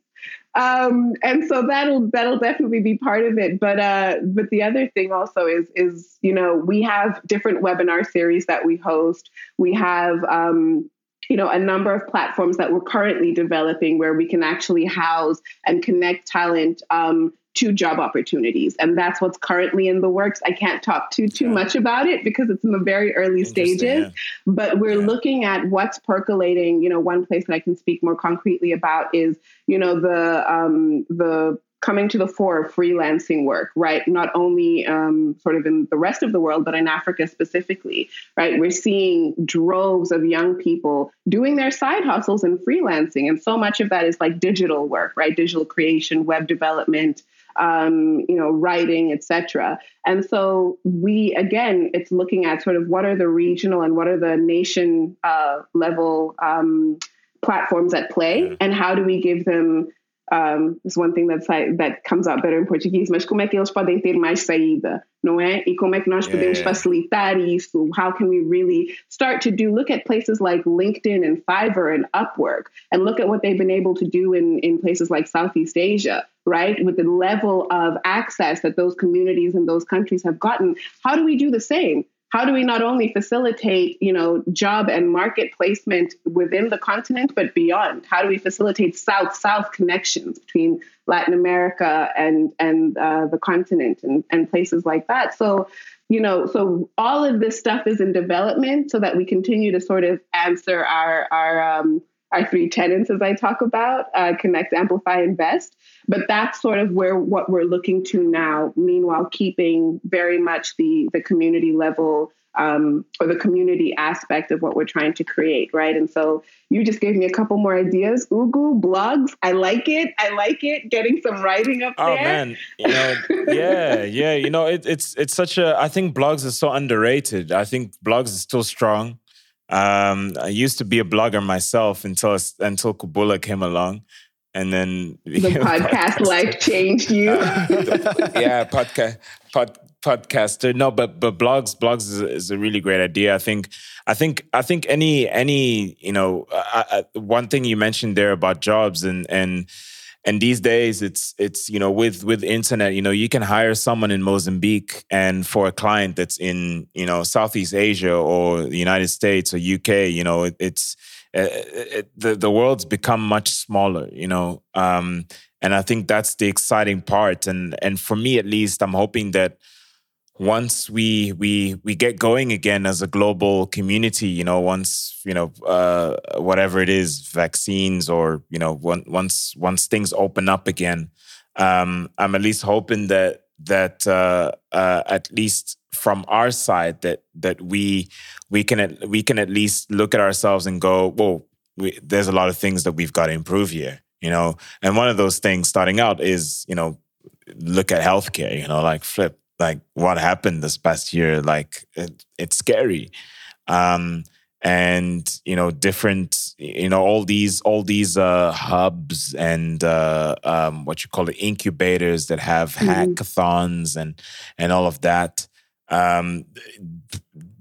Speaker 8: Um, and so that'll that'll definitely be part of it. But uh, but the other thing also is is you know we have different webinar series that we host. We have um, you know a number of platforms that we're currently developing where we can actually house and connect talent um, to job opportunities and that's what's currently in the works i can't talk too too much about it because it's in the very early stages yeah. but we're yeah. looking at what's percolating you know one place that i can speak more concretely about is you know the um, the coming to the fore of freelancing work, right? Not only um, sort of in the rest of the world, but in Africa specifically, right? We're seeing droves of young people doing their side hustles and freelancing. And so much of that is like digital work, right? Digital creation, web development, um, you know, writing, etc. And so we, again, it's looking at sort of what are the regional and what are the nation uh, level um, platforms at play, and how do we give them um, is one thing like, that comes out better in Portuguese, mas como é que eles podem ter mais saída, não é? E como é que nós yeah. podemos facilitar isso? How can we really start to do, look at places like LinkedIn and Fiverr and Upwork and look at what they've been able to do in, in places like Southeast Asia, right? With the level of access that those communities and those countries have gotten. How do we do the same? How do we not only facilitate you know job and market placement within the continent but beyond? How do we facilitate south south connections between latin america and and uh, the continent and, and places like that? So you know so all of this stuff is in development so that we continue to sort of answer our our um, our three tenants as I talk about uh, connect, amplify, invest. But that's sort of where what we're looking to now. Meanwhile, keeping very much the the community level um, or the community aspect of what we're trying to create, right? And so you just gave me a couple more ideas. Ugu blogs, I like it. I like it. Getting some writing up
Speaker 1: oh,
Speaker 8: there.
Speaker 1: Oh man, you know, yeah, yeah. You know, it, it's it's such a. I think blogs are so underrated. I think blogs are still strong. Um, I used to be a blogger myself until until Kubula came along, and then [LAUGHS]
Speaker 8: the [LAUGHS] podcast, life changed you. [LAUGHS]
Speaker 1: yeah, podcast pod, podcaster. No, but but blogs blogs is, is, a really great idea. I think I think I think any any you know uh, uh, one thing you mentioned there about jobs and and and these days it's it's you know with with internet you know you can hire someone in mozambique and for a client that's in you know southeast asia or the united states or uk you know it, it's uh, it, the the world's become much smaller you know um, and i think that's the exciting part. And and for me at least i'm hoping that once we we we get going again as a global community you know once you know uh, whatever it is vaccines or you know once once things open up again um, i'm at least hoping that that uh, uh, at least from our side that that we we can at, we can at least look at ourselves and go well we, there's a lot of things that we've got to improve here you know? And one of those things starting out is you know look at healthcare you know like flip like what happened this past year like it, it's scary um and you know different you know all these all these uh hubs and uh um what you call it incubators that have mm-hmm. hackathons and and all of that um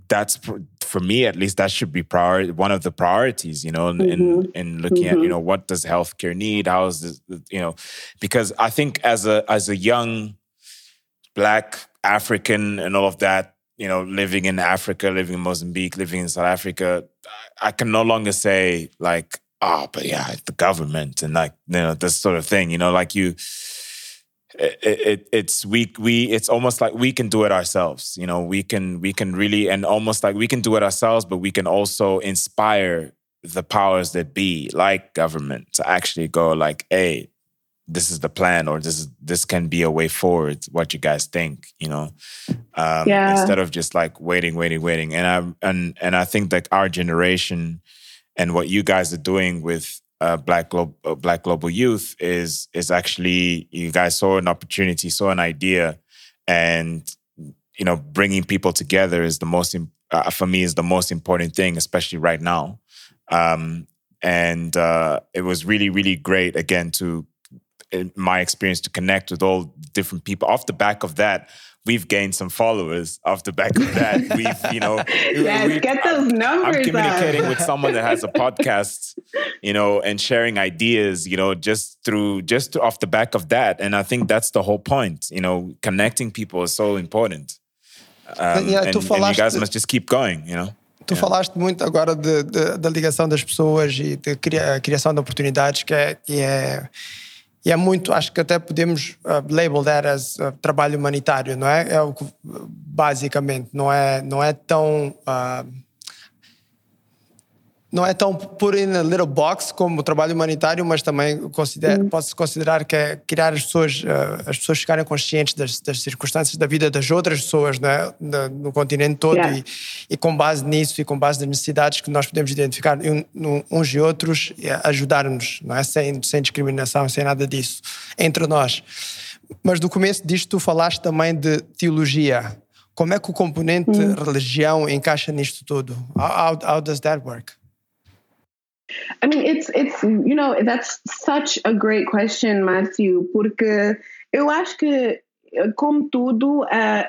Speaker 1: that's for me at least that should be priority one of the priorities you know in mm-hmm. in, looking mm-hmm. at you mm-hmm. know what does healthcare need how is this you know because i think as a as a young black African and all of that, you know, living in Africa, living in Mozambique, living in South Africa, I can no longer say like, oh, but yeah, the government and like, you know, this sort of thing, you know, like you, it, it, it's we we it's almost like we can do it ourselves you know we can we can really and almost like we can do it ourselves but we can also inspire the powers that be like government to actually go like hey this is the plan or this is this can be a way forward what you guys think you know? Um,
Speaker 8: Yeah.
Speaker 1: instead of just like waiting waiting waiting. And i and and i think that our generation and what you guys are doing with uh, black global uh, black global youth is is actually you guys saw an opportunity saw an idea and you know bringing people together is the most uh, for me is the most important thing especially right now. Um, and uh, it was really really great again to in my experience to connect with all different people. Off the back of that we've gained some followers. Off the back of that [LAUGHS] we've you know
Speaker 8: Yes,
Speaker 1: we-
Speaker 8: get those numbers
Speaker 1: i'm
Speaker 8: up.
Speaker 1: communicating with someone that has a podcast you know and sharing ideas you know just through just off the back of that. And i think that's the whole point you know connecting people is so important. Um,
Speaker 9: Yeah,
Speaker 1: and,
Speaker 9: tu
Speaker 1: and you guys must just keep going you know?
Speaker 9: Tu falaste muito agora de, de- da ligação das pessoas e da cria- criação de oportunidades, que é, e é, e é muito, acho que até podemos uh, label that as uh, trabalho humanitário, não é? É o que, basicamente, não é, não é tão. uh, não é tão put in a little box como o trabalho humanitário, mas também considera, pode-se considerar que é criar as pessoas, uh, as pessoas ficarem conscientes das, das circunstâncias da vida das outras pessoas não é? Na- no continente todo
Speaker 8: Yeah.
Speaker 9: e, e com base nisso e com base nas necessidades que nós podemos identificar no- uns e outros, ajudar-nos, não é? Sem, sem discriminação, sem nada disso, entre nós. Mas do começo disto tu falaste também de teologia. Como é que o componente religião encaixa nisto tudo? How, how, how does that work?
Speaker 8: I mean, it's it's you know that's such a great question, Matthew, porque eu acho que como tudo, uh,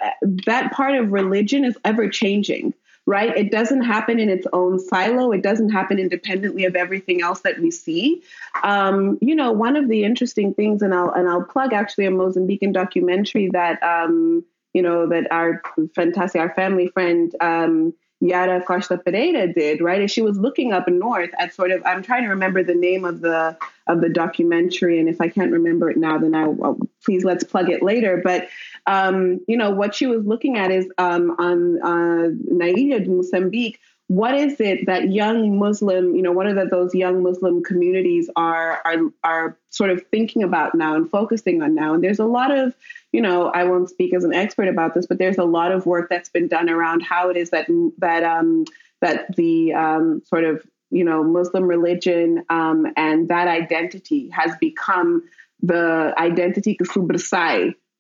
Speaker 8: that part of religion is ever changing, right? It doesn't happen in its own silo. It doesn't happen independently of everything else that we see. Um, you know, one of the interesting things, and I'll and I'll plug actually a Mozambican documentary that um, you know that our fantastic, our family friend. Um, Yara Costa Pereira did, right? And she was looking up north at sort of I'm trying to remember the name of the of the documentary, and if I can't remember it now, then I will please let's plug it later. But um, you know what she was looking at is um, on uh, na Ilha de Mozambique. What is it that young Muslim, you know, what are those young Muslim communities are are are sort of thinking about now and focusing on now? And there's a lot of you know, I won't speak as an expert about this, but there's a lot of work that's been done around how it is that that um, that the um, sort of you know Muslim religion um, and that identity has become the identity que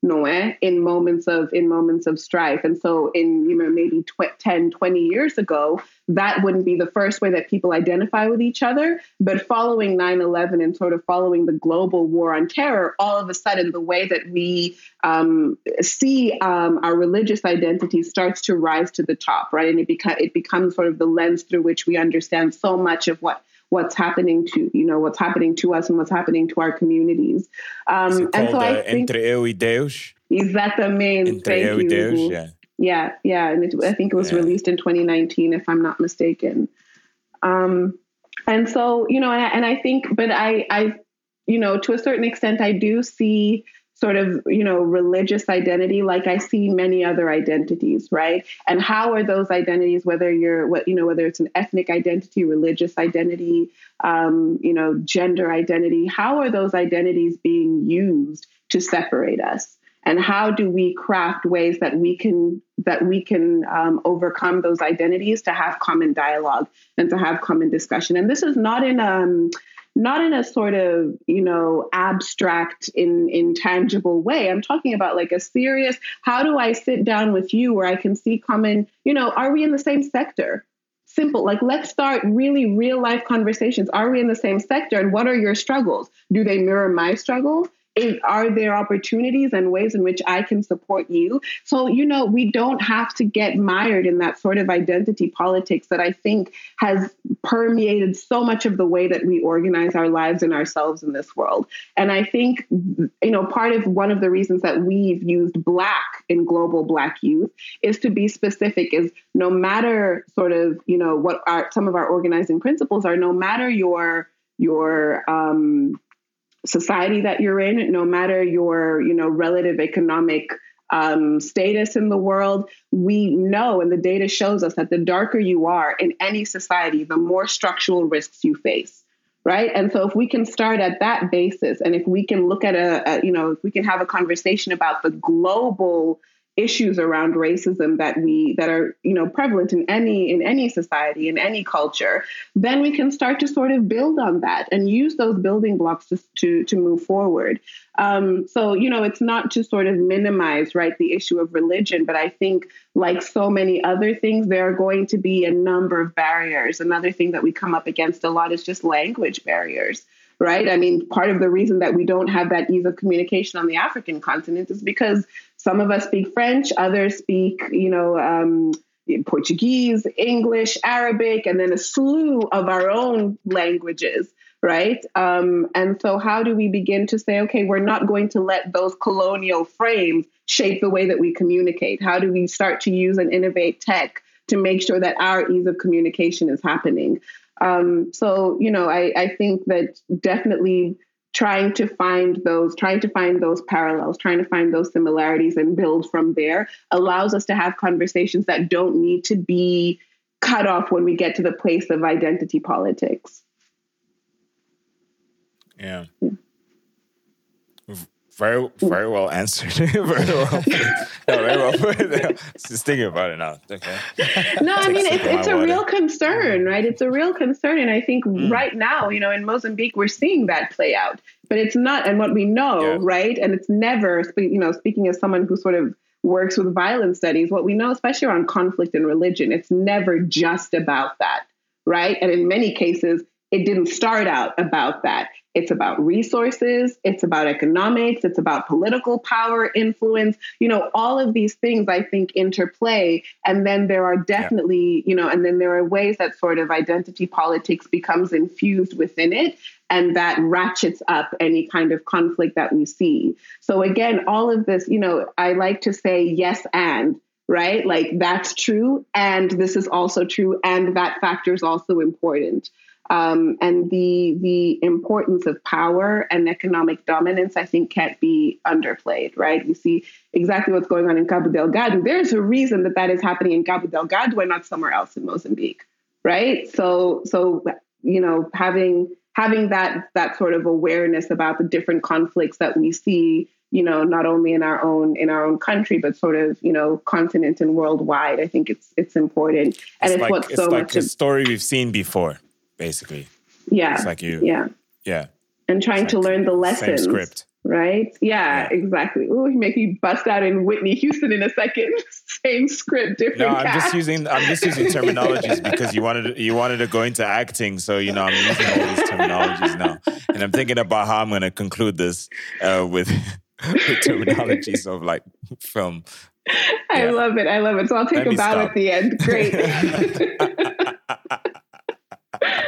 Speaker 8: no in moments of in moments of strife. And so in you know maybe tw- 10, 20 years ago, that wouldn't be the first way that people identify with each other. But following 9-11 and sort of following the global war on terror, all of a sudden the way that we um, see um, our religious identity starts to rise to the top, right? And it, beca- it becomes sort of the lens through which we understand so much of what what's happening to you know what's happening to us and what's happening to our communities. Um, and so I
Speaker 1: uh,
Speaker 8: think
Speaker 1: Entre Eu e Deus.
Speaker 8: Exatamente.
Speaker 1: Entre
Speaker 8: Thank
Speaker 1: Eu e
Speaker 8: you.
Speaker 1: Deus,
Speaker 8: Mhm.
Speaker 1: yeah.
Speaker 8: Yeah, yeah, and it, I think it was
Speaker 1: Yeah.
Speaker 8: released in 2019, if I'm not mistaken. Um, and so you know, and I, and I think, but I, I, you know, to a certain extent, I do see sort of you know religious identity like I see many other identities, right? And how are those identities, whether you're what you know, whether it's an ethnic identity, religious identity, um, you know, gender identity, how are those identities being used to separate us? and how do we craft ways that we can that we can um, overcome those identities to have common dialogue and to have common discussion and this is not in um not in a sort of you know abstract in intangible way. I'm talking about like a serious how do i sit down with you where i can see common you know are we in the same sector? Simple like let's start really real life conversations. Are we in the same sector and what are your struggles? Do they mirror my struggles is, are there opportunities and ways in which I can support you? So, you know, we don't have to get mired in that sort of identity politics that I think has permeated so much of the way that we organize our lives and ourselves in this world. And I think, you know, part of one of the reasons that we've used Black in global Black youth is to be specific, is no matter sort of, you know, what are some of our organizing principles are, no matter your, your, um, society that you're in, no matter your, you know, relative economic um, status in the world, we know, and the data shows us that the darker you are in any society, the more structural risks you face. Right. And so if we can start at that basis, and if we can look at a, a you know, if we can have a conversation about the global issues around racism that we that are you know prevalent in any in any society in any culture then we can start to sort of build on that and use those building blocks to to, to move forward um, so you know it's not to sort of minimize right the issue of religion but i think like so many other things there are going to be a number of barriers another thing that we come up against a lot is just language barriers right? I mean, part of the reason that we don't have that ease of communication on the African continent is because some of us speak French, others speak, you know, um, Portuguese, English, Arabic, and then a slew of our own languages, right? Um, and so, how do we begin to say, okay, we're not going to let those colonial frames shape the way that we communicate? How do we start to use and innovate tech to make sure that our ease of communication is happening? Um, so, you know, I, I think that definitely trying to find those trying to find those parallels trying to find those similarities and build from there allows us to have conversations that don't need to be cut off when we get to the place of identity politics.
Speaker 1: Yeah very, very well answered. [LAUGHS] very well. No, very well. [LAUGHS] Just thinking about it now. Okay.
Speaker 8: No, I mean it's it's a water. real concern, right? It's a real concern, and I think mm. right now, you know, in Mozambique, we're seeing that play out. But it's not, and what we know, yeah. right? And it's never, you know, speaking as someone who sort of works with violence studies, what we know, especially around conflict and religion, it's never just about that, right? And in many cases, it didn't start out about that. It's about resources, it's about economics, it's about political power, influence, you know, all of these things I think interplay. And then there are definitely, yeah. you know, and then there are ways that sort of identity politics becomes infused within it and that ratchets up any kind of conflict that we see. So again, all of this, you know, I like to say yes and right? Like that's true and this is also true and that factor is also important. Um, and the the importance of power and economic dominance, I think, can't be underplayed. Right? We see exactly what's going on in Cabo Delgado. There's a reason that that is happening in Cabo Delgado and not somewhere else in Mozambique. Right? So so you know having having that that sort of awareness about the different conflicts that we see you know not only in our own in our own country but sort of you know continent and worldwide i think it's it's important and it's,
Speaker 1: it's
Speaker 8: like,
Speaker 1: what's so like much a story we've seen before basically.
Speaker 8: Yeah.
Speaker 1: It's like you.
Speaker 8: Yeah.
Speaker 1: Yeah.
Speaker 8: And trying to learn the lessons.
Speaker 1: Script.
Speaker 8: Right? Yeah, yeah. exactly. Ooh, you make me bust out in Whitney Houston in a second. [LAUGHS] Same script, different. No,
Speaker 1: I'm cast. just using I'm just using terminologies because you wanted to, you wanted to go into acting, so you know I'm using all these terminologies now, and I'm thinking about how I'm going to conclude this uh, with, [LAUGHS] with terminologies of like film.
Speaker 8: I yeah. love it. I love it. So I'll take a bow stop. at the end. Great. [LAUGHS]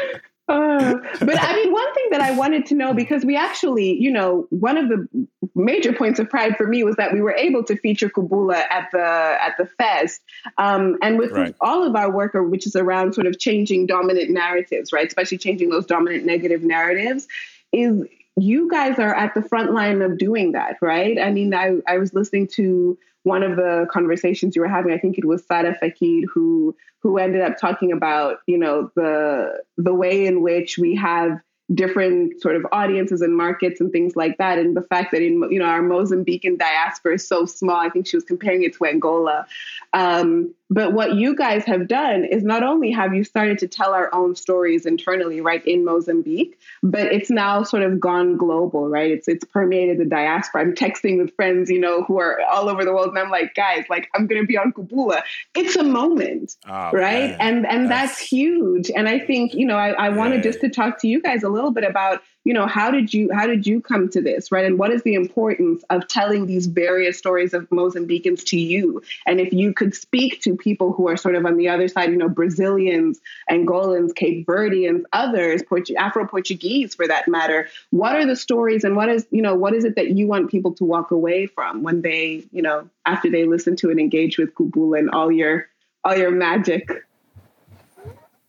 Speaker 8: Uh, but I mean, one thing that I wanted to know because we actually, you know, one of the major points of pride for me was that we were able to feature Kubula at the at the fest, um, and with right. all of our work, which is around sort of changing dominant narratives, right? Especially changing those dominant negative narratives, is you guys are at the front line of doing that, right? I mean, I I was listening to one of the conversations you were having, I think it was Sada Fakir who who ended up talking about, you know, the the way in which we have different sort of audiences and markets and things like that. And the fact that in you know our Mozambican diaspora is so small, I think she was comparing it to Angola. Um, but what you guys have done is not only have you started to tell our own stories internally, right, in Mozambique, but it's now sort of gone global, right? It's it's permeated the diaspora. I'm texting with friends, you know, who are all over the world, and I'm like, guys, like I'm gonna be on Kubula. It's a moment, oh, right? Man. And and that's, that's, huge. And I think you know, I, I wanted yeah. just to talk to you guys a little bit about you know how did you how did you come to this right? And what is the importance of telling these various stories of mozambicans to you? And if you could speak to people who are sort of on the other side you know brazilians angolans cape verdeans others afro-portuguese for that matter what are the stories and what is you know what is it that you want people to walk away from when they you know after they listen to and engage with kubula and all your all your magic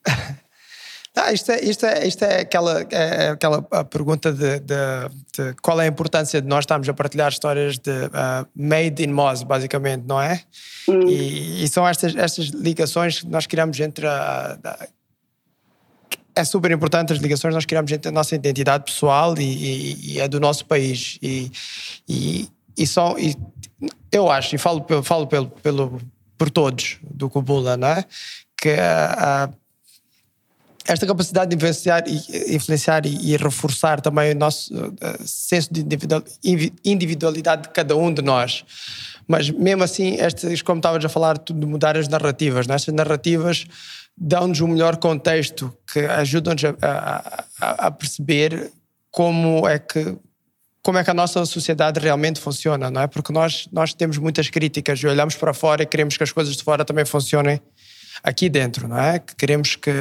Speaker 8: [LAUGHS]
Speaker 9: Ah, isto, é, isto, é, isto é aquela, é aquela a pergunta de, de, de, qual é a importância de nós estarmos a partilhar histórias de uh, made in Moz, basicamente, não é?
Speaker 8: Hum.
Speaker 9: E, e, são estas, estas ligações que nós criamos entre a, a é super importante as ligações nós criamos entre a nossa identidade pessoal e, e, e a do nosso país e, e, e só e eu acho e falo, falo pelo, pelo por todos do Kubula, não é? Que uh, esta capacidade de influenciar e, influenciar e, e reforçar também o nosso uh, senso de individualidade de cada um de nós. Mas mesmo assim, estas, como estavas a falar, de mudar as narrativas, né? estas narrativas dão-nos um melhor contexto que ajudam-nos a, a, a, perceber como é que como é que a nossa sociedade realmente funciona, não é? Porque nós nós temos muitas críticas e olhamos para fora e queremos que as coisas de fora também funcionem aqui dentro, não é? Que queremos que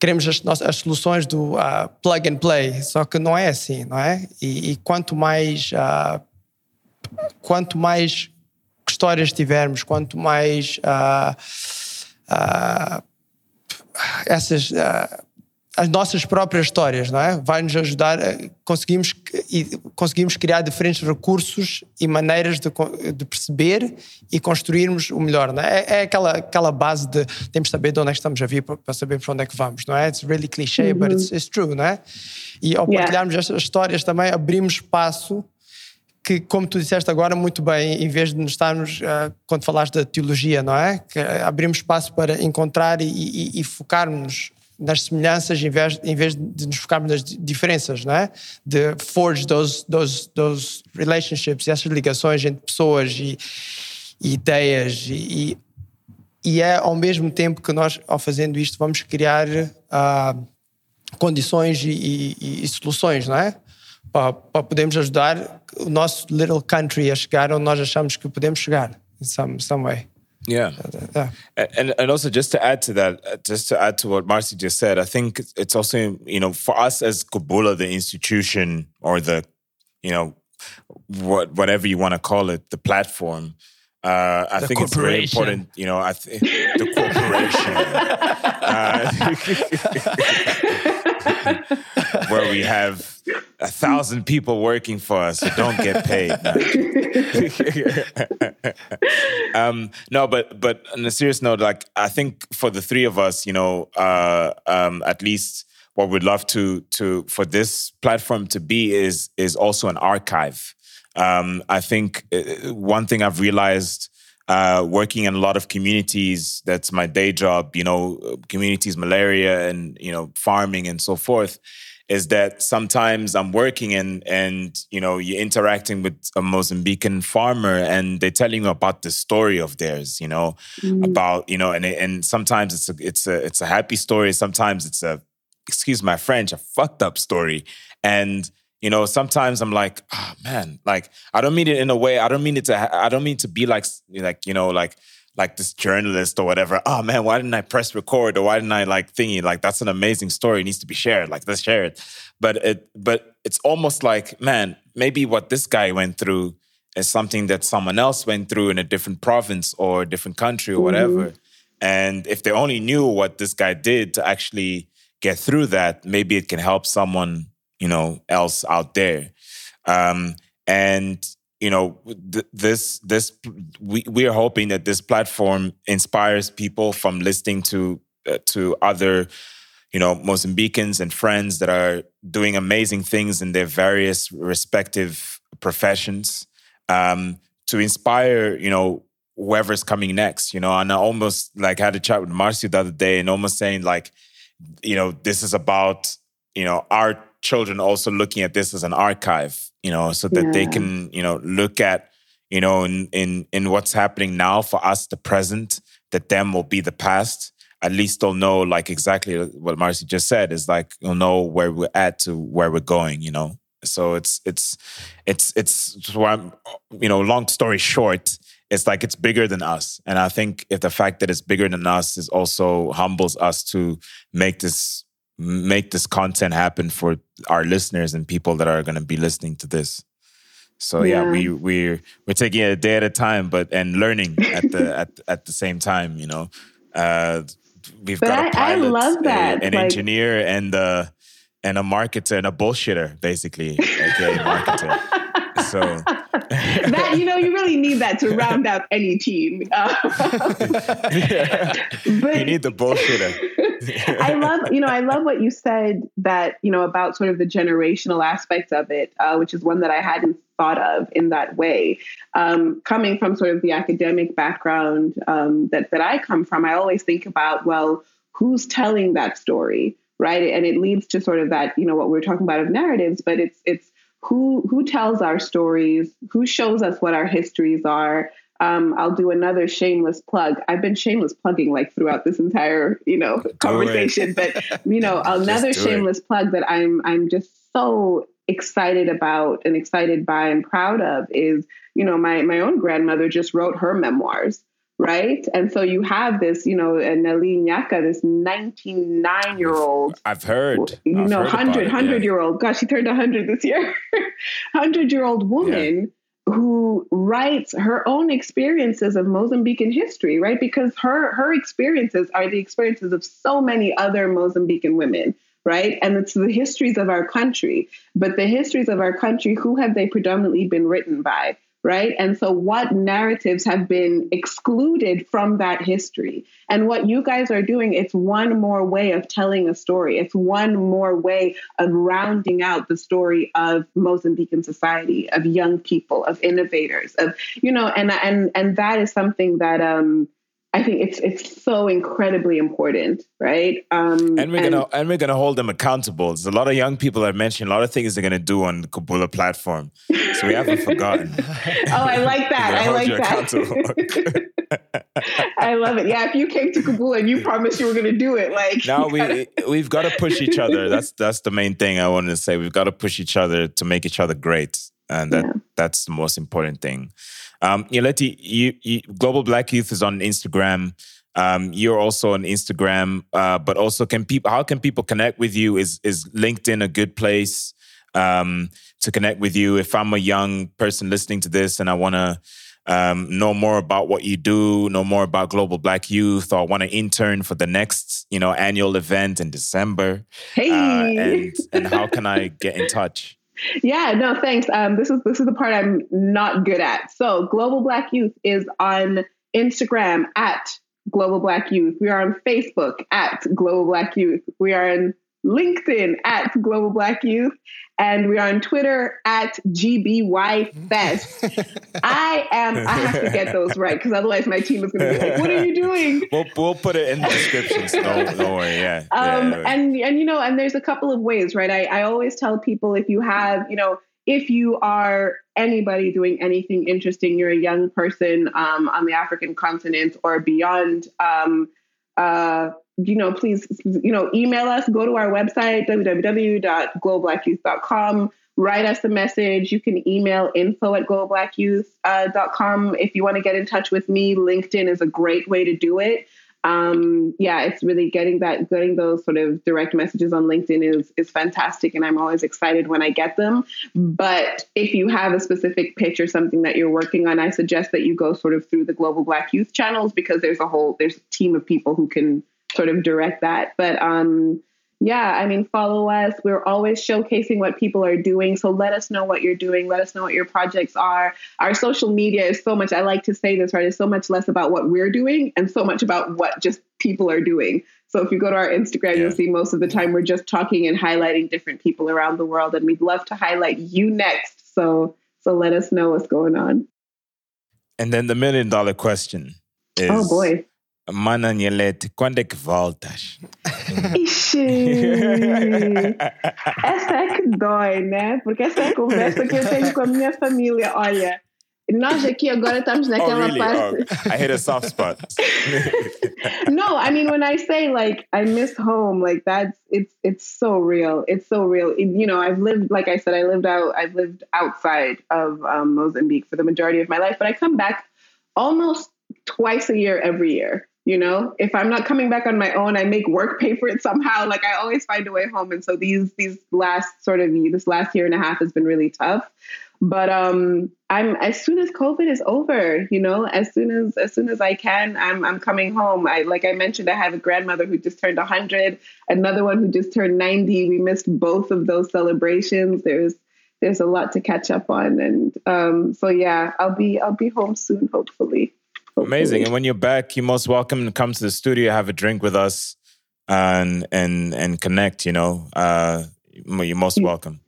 Speaker 9: queremos as, as soluções do uh, plug and play, só que não é assim, não é? E, e quanto mais uh, quanto mais histórias tivermos, quanto mais uh, essas as nossas próprias histórias, não é? Vai nos ajudar, conseguimos, conseguimos criar diferentes recursos e maneiras de, de perceber e construirmos o melhor, não é? É, aquela, aquela base de temos de saber de onde é que estamos a vir para saber para onde é que vamos, não é? It's really cliché, but it's, it's true, não é? E ao partilharmos yeah. estas histórias também abrimos espaço que, como tu disseste agora muito bem, em vez de nos estarmos, uh, quando falaste da teologia, não é? Que abrimos espaço para encontrar e, e, e focarmos nas semelhanças em vez, em vez de nos focarmos nas diferenças, não é? De forge those, those, those relationships, essas ligações entre pessoas e, e ideias e, e, é ao mesmo tempo que nós, ao fazendo isto, vamos criar uh, condições e, e, soluções, não é? Para, para podermos ajudar o nosso little country a chegar onde nós achamos que podemos chegar, in some, some way.
Speaker 1: Yeah. yeah. And, and also just to add to that, uh, just to add to what Marcio just said, I think it's also, you know, for us as Kubula, the institution or the, you know, what whatever you want to call it, the platform, uh, I
Speaker 9: the
Speaker 1: think it's very important, you know, I th- the corporation. uh, [LAUGHS] where we have a thousand people working for us who don't get paid. [LAUGHS] um, no, but but on a serious note, like I think for the three of us, you know, uh, um, at least what we'd love to to for this platform to be is is also an archive. Um, I think uh, one thing I've realized uh, working in a lot of communities, that's my day job, you know, communities, malaria and, you know, farming and so forth, is that sometimes I'm working and, and, you know, you're interacting with a Mozambican farmer and they're telling you about the story of theirs, you know, mm. about, you know, and, and sometimes it's a, it's a, it's a happy story. Sometimes it's a, excuse my French, a fucked up story. And, you know sometimes i'm like oh man like i don't mean it in a way i don't mean it to i don't mean to be like like you know like like this journalist or whatever oh man why didn't i press record or why didn't i like thingy like that's an amazing story it needs to be shared like let's share it. But it but it's almost like man maybe what this guy went through is something that someone else went through in a different province or a different country or whatever. Mm-hmm. and if they only knew what this guy did to actually get through that maybe it can help someone you know else out there. Um, and you know th- this this we, we are hoping that this platform inspires people from listening to uh, to other you know mozambicans and friends that are doing amazing things in their various respective professions um, to inspire you know whoever's coming next you know. And i almost like had a chat with marcio the other day and almost saying like you know this is about you know our children also looking at this as an archive, you know, so that yeah. they can, you know, look at, you know, in, in in what's happening now for us, the present, that them will be the past. At least they'll know like exactly what Marcio just said is like you'll know where we're at to where we're going, you know. So it's it's it's it's why I'm, you know, long story short, it's like it's bigger than us. And I think if the fact that it's bigger than us is also humbles us to make this make this content happen for our listeners and people that are going to be listening to this. So yeah, yeah we we're we're taking it a day at a time, but and learning at the [LAUGHS] at at the same time, you know. Uh, we've
Speaker 8: But
Speaker 1: got a
Speaker 8: I- I
Speaker 1: pilot,
Speaker 8: love
Speaker 1: a-
Speaker 8: that,
Speaker 1: an
Speaker 8: like-
Speaker 1: engineer, and uh, and a marketer and a bullshitter, basically. Okay, marketer. So [LAUGHS]
Speaker 8: that you know you really need that to round [LAUGHS] out any team. Uh, but
Speaker 1: you need the bullshitter. [LAUGHS]
Speaker 8: I love, you know, I love what you said that, you know, about sort of the generational aspects of it, uh, which is one that I hadn't thought of in that way. Um, coming from sort of the academic background um, that, that I come from, I always think about, well, who's telling that story, right? And it leads to sort of that, you know, what we're talking about of narratives, but it's, it's, who who tells our stories who shows us what our histories are um, I'll do another shameless plug. I've been shameless plugging like throughout this entire, you know, conversation. But you know, [LAUGHS] another
Speaker 1: do it.
Speaker 8: shameless plug that I'm I'm just so excited about and excited by and proud of is, you know, my my own grandmother just wrote her memoirs, right? And so you have this, you know, Nelly Nyaka, this 99 year old
Speaker 1: I've heard.
Speaker 8: you
Speaker 1: I've
Speaker 8: know,
Speaker 1: heard
Speaker 8: 100,
Speaker 1: it,
Speaker 8: 100
Speaker 1: yeah.
Speaker 8: year old, gosh, she turned 100 this year, [LAUGHS] 100 year old woman who writes her own experiences of Mozambican history, right? Because her, her experiences are the experiences of so many other Mozambican women, right? And it's the histories of our country. But the histories of our country, who have they predominantly been written by? Right? And so, what narratives have been excluded from that history? And what you guys are doing, it's one more way of telling a story. It's one more way of rounding out the story of Mozambican society, of young people, of innovators, of you know, and and and that is something that um, I think it's it's so incredibly important, right? Um,
Speaker 1: And we're gonna and we're gonna hold them accountable. There's a lot of young people that mentioned a lot of things they're gonna do on the Kubula platform, so we haven't forgotten. [LAUGHS] [LAUGHS]
Speaker 8: oh, I like that. I like that. [LAUGHS] I love it. Yeah, if you came to Kabul and you promised you were going to do it, like
Speaker 1: now we
Speaker 8: gotta-
Speaker 1: we've got to push each other. That's that's the main thing I wanted to say. We've got to push each other to make each other great, and that that's the most important thing. Um, Nyeleti, you, you Global Black Youth is on Instagram. Um, you're also on Instagram, uh, but also can people? How can people connect with you? Is is LinkedIn a good place um, to connect with you? If I'm a young person listening to this and I want to um, know more about what you do, know more about Global Black Youth, or want to intern for the next, you know, annual event in December,
Speaker 8: Hey.
Speaker 1: uh, and and how can I [LAUGHS] get in touch?
Speaker 8: Yeah, no, thanks. Um, this is this is the part I'm not good at. So, Global Black Youth is on Instagram at Global Black Youth. We are on Facebook at Global Black Youth. We are on LinkedIn at Global Black Youth, and we are on Twitter at GBY Fest. I am. I have to get those right because otherwise my team is going to be like, "What are you doing?" [LAUGHS]
Speaker 1: We'll we'll put it in the description. So don't, don't worry. Yeah.
Speaker 8: um,
Speaker 1: yeah.
Speaker 8: and and you know and there's a couple of ways right I, I always tell people if you have you know if you are anybody doing anything interesting you're a young person um, on the african continent or beyond um, uh, you know please you know email us go to our website www.globalblackyouth.com write us a message. You can email info at globalblackyouth.com if you want to get in touch with me linkedin is a great way to do it. Um, yeah, it's really getting that, getting those sort of direct messages on LinkedIn is is fantastic, and I'm always excited when I get them. But if you have a specific pitch or something that you're working on, I suggest that you go sort of through the Global Black Youth channels because there's a whole there's a team of people who can sort of direct that. But um, yeah, I mean, follow us. We're always showcasing what people are doing. So let us know what you're doing. Let us know what your projects are. Our social media is so much, I like to say this, right? It's so much less about what we're doing and so much about what just people are doing. So if you go to our Instagram, you'll see most of the time we're just talking and highlighting different people around the world. And we'd love to highlight you next. So so let us know what's going on.
Speaker 1: And then the million dollar question is
Speaker 8: Oh boy.
Speaker 1: Mana Nyeleti, quando é que voltas?
Speaker 8: Ixi. Essa é que dói, né? Porque essa é a conversa que eu tenho com a minha família. Olha, nós aqui agora estamos
Speaker 1: Oh,
Speaker 8: naquela
Speaker 1: really?
Speaker 8: parte.
Speaker 1: Oh, I hit a soft spot. [LAUGHS]
Speaker 8: no, I mean when I say like I miss home, like that's it's it's so real. It's so real. It- you know, I've lived like I said, I lived out I've lived outside of um, Mozambique for the majority of my life, but I come back almost twice a year every year. You know, if I'm not coming back on my own, I make work pay for it somehow. Like I always find a way home. And so these these last sort of this last year and a half has been really tough. But um, I'm as soon as COVID is over, you know, as soon as as soon as I can, I'm I'm coming home. I like I mentioned, I have a grandmother who just turned 100, another one who just turned 90. We missed both of those celebrations. There's there's a lot to catch up on, and um, so yeah, I'll be I'll be home soon, hopefully.
Speaker 1: Amazing. And when you're back, you're most welcome to come to the studio, have a drink with us, and and and connect. You know, uh, you're most welcome.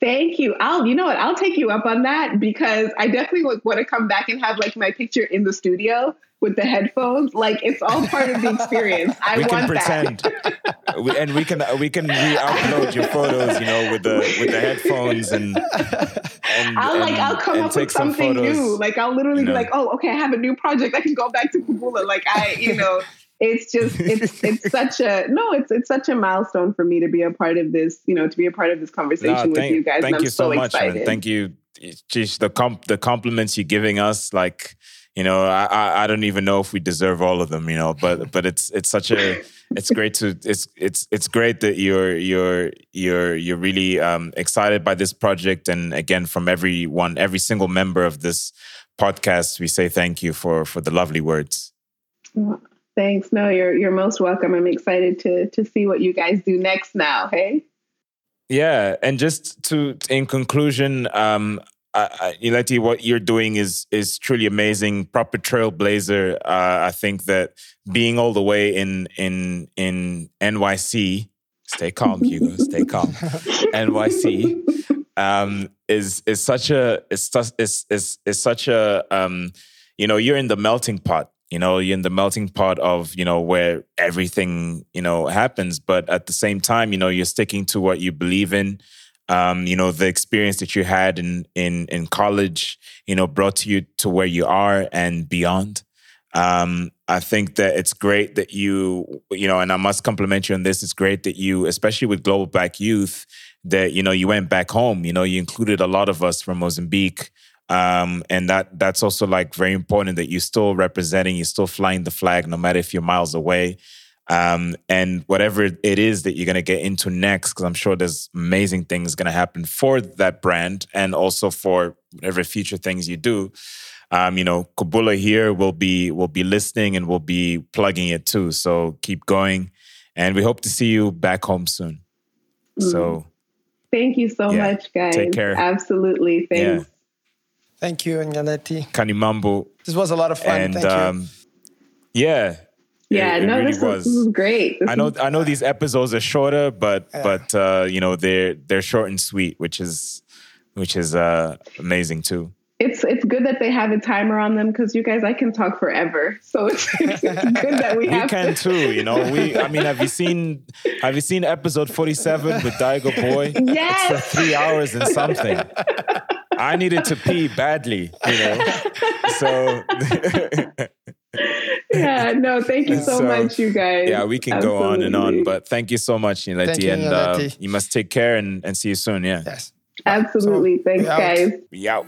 Speaker 8: Thank you. I'll, you know what? I'll take you up on that because I definitely would want to come back and have like my picture in the studio with the headphones. Like it's all part of the experience. [LAUGHS] I
Speaker 1: we
Speaker 8: want
Speaker 1: can pretend, [LAUGHS] we, and we can we can re-upload your photos. You know, with the with the headphones and. and
Speaker 8: I'll like
Speaker 1: and-
Speaker 8: I'll come up with
Speaker 1: some
Speaker 8: something
Speaker 1: photos.
Speaker 8: new. Like I'll literally
Speaker 1: you know.
Speaker 8: be like, oh, okay, I have a new project. I can go back to Kubula. Like I, you know, it's just it's [LAUGHS] it's such a no, it's it's such a milestone for me to be a part of this. You know, to be a part of this conversation
Speaker 1: No,
Speaker 8: with you guys.
Speaker 1: Thank
Speaker 8: and I'm
Speaker 1: you so, much,
Speaker 8: excited.
Speaker 1: man. Thank you. Geez, the comp, the compliments you're giving us, like you know, I, I I don't even know if we deserve all of them, you know. But but it's it's such a it's great to it's it's it's great that you're you're you're you're really um, excited by this project, and again, from everyone, every single member of this podcast, we say thank you for for the lovely words.
Speaker 8: Thanks. No, you're you're most welcome. I'm excited to to see what you guys do next now. Hey.
Speaker 1: Yeah, and just to in conclusion, um, I, I, Nyeleti, what you're doing is is truly amazing. Proper trailblazer. Uh, I think that being all the way in in in NYC, stay calm, Hugo, stay calm. [LAUGHS] NYC um, is is such a is is is is such a um, you know you're in the melting pot. You know you're in the melting pot of you know where everything you know happens, but at the same time, you know you're sticking to what you believe in. Um, you know the experience that you had in in in college, you know, brought you to where you are and beyond. Um, I think that it's great that you, you know, and I must compliment you on this. It's great that you, especially with Global Black Youth, that you know you went back home. You know, you included a lot of us from Mozambique, um, and that that's also like very important that you're still representing, you're still flying the flag, no matter if you're miles away. Um, and whatever it is that you're gonna get into next, because I'm sure there's amazing things gonna happen for that brand and also for whatever future things you do um, you know, Kubula here will be will be listening and will be plugging it too. So keep going, and we hope to see you back home soon. So
Speaker 8: Thank you so
Speaker 1: Yeah.
Speaker 8: much, guys.
Speaker 1: Take care.
Speaker 8: Absolutely. Thanks.
Speaker 1: yeah,
Speaker 9: Thank you, Nyeleti.
Speaker 1: Kanimambu,
Speaker 9: This was a lot of fun.
Speaker 1: and
Speaker 9: Thank you.
Speaker 1: um, yeah,
Speaker 8: Yeah,
Speaker 1: it, it
Speaker 8: no,
Speaker 1: really
Speaker 8: this, was. this was great. This
Speaker 1: I know
Speaker 8: was-
Speaker 1: I know these episodes are shorter, but
Speaker 9: Yeah.
Speaker 1: but uh, you know they're they're short and sweet, which is which is uh, amazing too.
Speaker 8: it's it's good that they have a timer on them because you guys, I can talk forever. So it's, it's good that we [LAUGHS]
Speaker 1: We
Speaker 8: have
Speaker 1: can
Speaker 8: to.
Speaker 1: too, you know. We, I mean, have you seen, have you seen episode forty-seven with Daigo Boy? [LAUGHS] Yes, It's
Speaker 8: Yes.
Speaker 1: like three hours and something. [LAUGHS] I needed to pee badly, you know. So [LAUGHS]
Speaker 8: Yeah, no, thank you so,
Speaker 1: So,
Speaker 8: much, you guys.
Speaker 1: yeah, we can go on and on. But thank you so much, Nyeleti,
Speaker 9: Thank you,
Speaker 1: and uh, you must take care and, and see you soon. Yeah,
Speaker 9: yes.
Speaker 8: Absolutely.
Speaker 9: So,
Speaker 8: Thanks,
Speaker 9: we out.
Speaker 8: guys.
Speaker 1: we out.